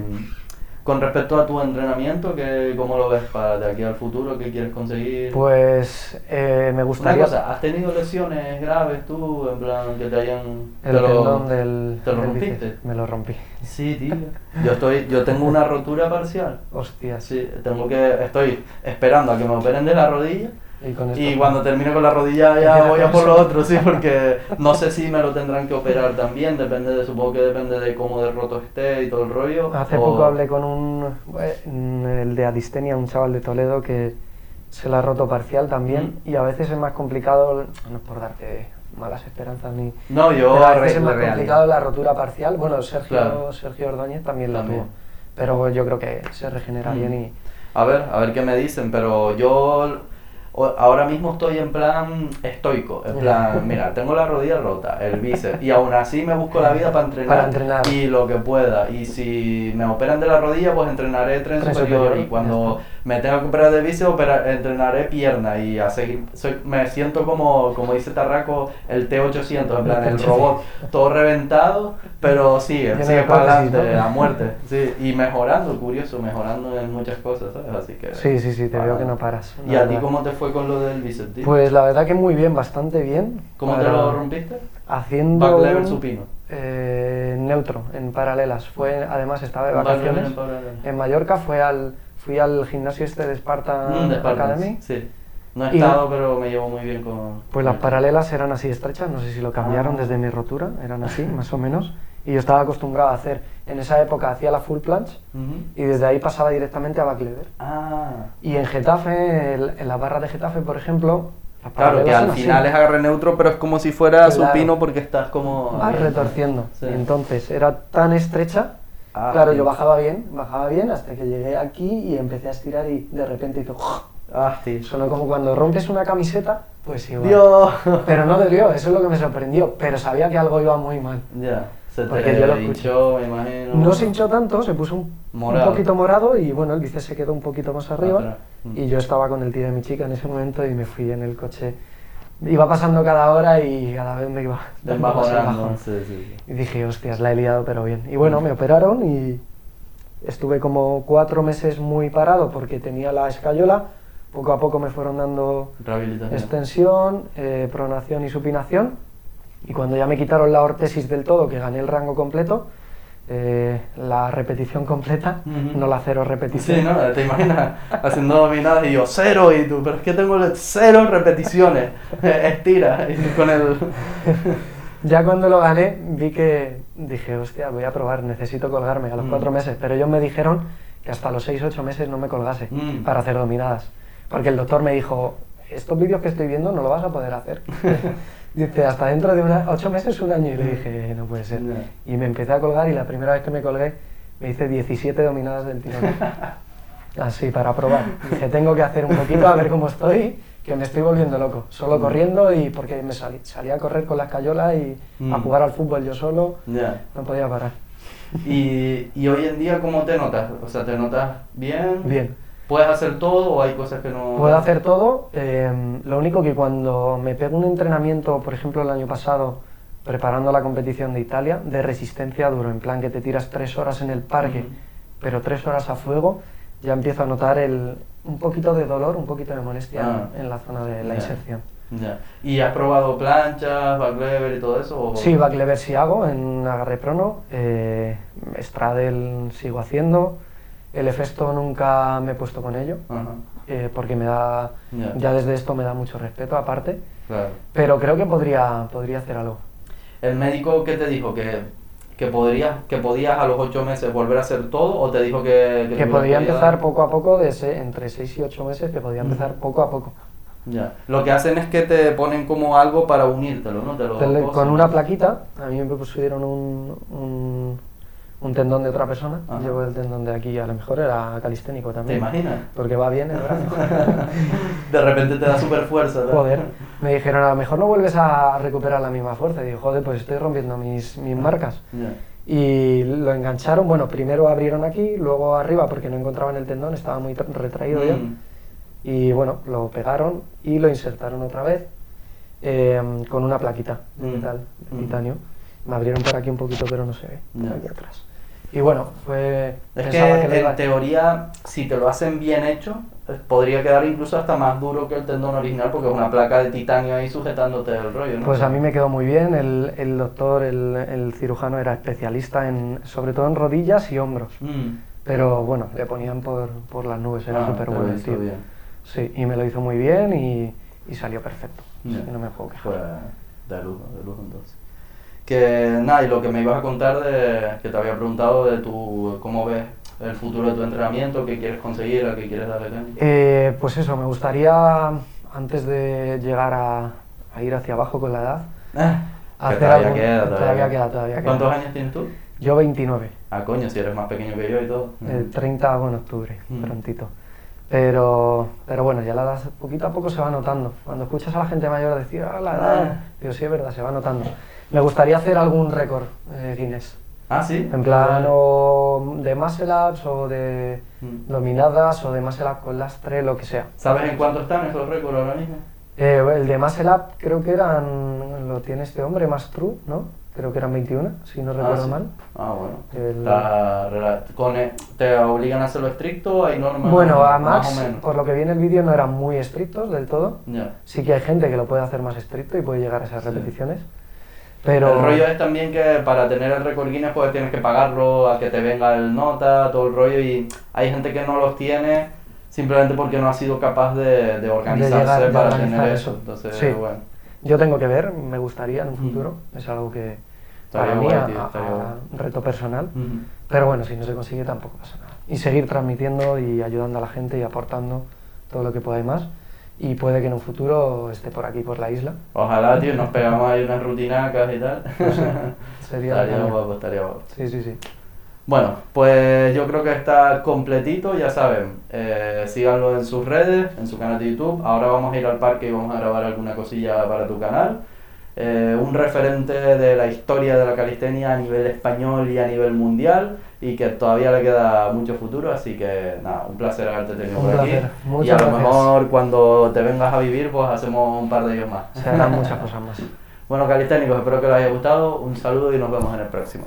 Con respecto a tu entrenamiento, ¿qué, ¿cómo lo ves para de aquí al futuro? ¿Qué quieres conseguir? Pues eh, me Una gustaría... cosa, ¿has tenido lesiones graves tú, en plan, que te hayan... El te lo- del... ¿Te lo del rompiste? bíceps. Me lo rompí. Sí, tío. Yo, estoy, yo tengo una rotura parcial. Hostias. Sí, tengo que, estoy esperando a que me operen de la rodilla Y y cuando termine con la rodilla ya voy a por lo otro, sí, porque no sé si me lo tendrán que operar también, depende de, supongo que depende de cómo de roto esté y todo el rollo. Hace o- poco hablé con un... eh, el de Adistenia, un chaval de Toledo que se la ha roto parcial también Mm. y a veces es más complicado, no es por darte malas esperanzas ni... No, yo... Pero a veces es más complicado la rotura parcial. Bueno, Sergio, Claro. Sergio Ordóñez también la tuvo. Pero yo creo que se regenera Mm. bien y... A ver, a ver qué me dicen, pero yo ahora mismo estoy en plan estoico, en plan, mira, tengo la rodilla rota, el bíceps, y aún así me busco la vida para entrenar, Para entrenar. y lo que pueda, y si me operan de la rodilla, pues entrenaré tren, Tren superior, superior, y cuando me tenga que operar de bíceps, opera- entrenaré pierna, y a seguir, soy- me siento como, como dice Tarraco, el T800, en plan, el T800. robot, todo reventado, pero sigue, Lleno sigue para adelante, a muerte, sí, y mejorando, curioso, mejorando en muchas cosas, ¿sabes? Así que... Sí, sí, sí, te veo que no paras. ¿Y a ti cómo te fue con lo del bíceps, tío? Pues la verdad que muy bien, bastante bien. ¿Cómo te lo rompiste? Haciendo... Back un- supino. eh, neutro, en paralelas. Fue, además estaba de vacaciones en en Mallorca, fue al, fui al gimnasio este de Sparta Mm, de Academy. Sí. No he Y- estado, pero me llevo muy bien con... Pues las paralelas eran así estrechas, no sé si lo cambiaron Ah. desde mi rotura, eran así, más o menos. Y yo estaba acostumbrado a hacer, en esa época hacía la full planche Ujú. y desde ahí pasaba directamente a back lever. Ah. Y en Getafe, el- en la barra de Getafe, por ejemplo, las Claro, que al son así. final es agarre neutro, pero es como si fuera Claro. supino porque estás como... Vas retorciendo. Sí. Entonces era tan estrecha, Ah, claro, sí. yo bajaba bien, bajaba bien hasta que llegué aquí y empecé a estirar y de repente hizo... Ah, sí. Sonó como cuando rompes una camiseta, pues igual. Dios. Pero no dolió, eso es lo que me sorprendió, pero sabía que algo iba muy mal. Ya. Se Porque te yo lo hinchó, me imagino. No se hinchó tanto, se puso un, un poquito morado y bueno, el bíceps se quedó un poquito más arriba. Mm. Y yo estaba con el tío de mi chica en ese momento y me fui en el coche. Iba pasando cada hora y cada vez me iba dando más el Desbajonando. bajón. Sí, sí. Y dije, hostias, la he liado, pero bien. Y bueno, me operaron y estuve como cuatro meses muy parado porque tenía la escayola. Poco a poco me fueron dando extensión, eh, pronación y supinación. Y cuando ya me quitaron la ortesis del todo, que gané el rango completo, eh, la repetición completa, no la cero repetición. Sí, ¿no? Te imaginas haciendo dominadas y yo cero y tú, pero es que tengo cero repeticiones. Estira y con el... Ya cuando lo gané, vi que dije, hostia, voy a probar, necesito colgarme a los Mm. cuatro meses. Pero ellos me dijeron que hasta los seis, ocho meses no me colgase Mm. para hacer dominadas. Porque el doctor me dijo, estos vídeos que estoy viendo no lo vas a poder hacer. Dice, hasta dentro de una, ocho meses, un año. Y le dije, no puede ser. Ya. Y me empecé a colgar y la primera vez que me colgué me hice 17 dominadas del tirón. Así, para probar. Dije, tengo que hacer un poquito a ver cómo estoy, que me estoy volviendo loco. Solo Mm. corriendo y porque me salí, salía a correr con la escayola y a Mm. jugar al fútbol yo solo. Ya. No podía parar. Y, y hoy en día, ¿cómo te notas? O sea, ¿te notas bien? Bien. ¿Puedes hacer todo o hay cosas que no...? Puedo hacer todo. eh, lo único que cuando me pego un entrenamiento, por ejemplo el año pasado, preparando la competición de Italia, de resistencia duro, en plan que te tiras tres horas en el parque, pero tres horas a fuego, ya empiezo a notar el, un poquito de dolor, un poquito de molestia Ah. en la zona de la Ya. inserción. Ya. ¿Y has probado planchas, back lever y todo eso? o- Sí, back lever sí hago en agarre prono, eh, straddle sigo haciendo, el efesto nunca me he puesto con ello, Ajá. eh, porque me da, Ya. ya desde esto me da mucho respeto aparte, Claro. pero creo que podría, podría hacer algo. ¿El médico qué te dijo? ¿Que, que, podrías, ¿Que podías a los ocho meses volver a hacer todo o te dijo que... Que tú podía empezar poco a poco, de se- entre 6 y 8 meses, que podía empezar Ujú. poco a poco. Ya. Lo que hacen es que te ponen como algo para unírtelo, ¿no? Te lo. Con una plaquita, a mí me pusieron un, un, un tendón de otra persona, Ajá. llevo el tendón de aquí, a lo mejor era calisténico ¿Te también. imaginas? Porque va bien el brazo. de repente te da super fuerza. ¿no? Joder, me dijeron, a lo mejor no vuelves a recuperar la misma fuerza. Y digo, joder, pues estoy rompiendo mis, mis marcas. Ya. Y lo engancharon, bueno, primero abrieron aquí, luego arriba porque no encontraban el tendón, estaba muy tra- retraído ya. Mm. Y bueno, lo pegaron y lo insertaron otra vez eh, con una plaquita de Mm. metal, de Mm. titanio. Me abrieron por aquí un poquito, pero no se ve, aquí atrás. Y bueno, fue... Es que, iba- en teoría, si te lo hacen bien hecho, eh, podría quedar incluso hasta más duro que el tendón original porque es una placa de titanio ahí sujetándote el rollo, ¿no? Pues a mí me quedó muy bien, el, el doctor, el, el cirujano era especialista en, sobre todo en rodillas y hombros. Mm. Pero bueno, le ponían por, por las nubes, era Ah, súper bueno el tío. bien. Sí, y me lo hizo muy bien y, y salió perfecto. Ya. Así que no me puedo quejar. Fue de lujo, de lujo entonces. Que nada, y lo que me ibas a contar de que te había preguntado de tu cómo ves el futuro de tu entrenamiento, qué quieres conseguir, a qué quieres darle caña. Eh, pues eso, me gustaría, antes de llegar a, a ir hacia abajo con la edad, que hacer todavía algún- queda, todavía queda, todavía queda. ¿Cuántos años tienes tú? yo 29, Ah, coño, si eres más pequeño que yo y todo. el 30 bueno, octubre, Mm. prontito. Pero, pero bueno, ya la edad poquito a poco se va notando. Cuando escuchas a la gente mayor decir, ah, la edad, Ah. digo, sí, es verdad, se va notando. Me gustaría hacer algún récord eh, Guinness. Ah, sí. En plan, o de muscle ups, o de Mm. dominadas, o de muscle up con lastre, lo que sea. ¿Sabes en cuánto están esos récords ahora mismo? Eh, el de muscle up creo que eran, lo tiene este hombre, más true, ¿no? Creo que eran 21, si no recuerdo ah, sí. mal. Ah, bueno. El- rela- con e- ¿Te obligan a hacerlo estricto? ¿Hay normas? Bueno, a más o menos? por lo que viene el vídeo, no eran muy estrictos del todo. Ya. Sí que hay gente que lo puede hacer más estricto y puede llegar a esas Sí. repeticiones. Pero El rollo es también que para tener el récord Guinness pues tienes que pagarlo, a que te venga el nota, todo el rollo y hay gente que no los tiene simplemente porque no ha sido capaz de, de organizarse llegar- de para organizar tener eso. eso. Entonces, Sí. bueno. yo tengo que ver, me gustaría en un Mm. futuro, es algo que para mí guay, a- tío, a- un reto personal. Pero bueno, si no se consigue tampoco pasa nada. Y seguir transmitiendo y ayudando a la gente y aportando todo lo que podáis más. Y puede que en un futuro esté por aquí, por la isla. Ojalá, tío, nos pegamos ahí unas rutinacas y tal. Sería estaría guapo, estaría guapo. Sí, sí, sí. Bueno, pues yo creo que está completito, ya saben. Eh, síganlo en sus redes, en su canal de YouTube. Ahora vamos a ir al parque y vamos a grabar alguna cosilla para tu canal. Eh, un referente de la historia de la calistenia a nivel español y a nivel mundial y que todavía le queda mucho futuro, así que nada, un placer haberte tenido Un por placer. aquí. y Muchas a lo gracias. mejor cuando te vengas a vivir, pues hacemos un par de ellos más. Se harán muchas cosas más. Bueno, calisténicos, espero que les haya gustado. Un saludo y nos vemos en el próximo.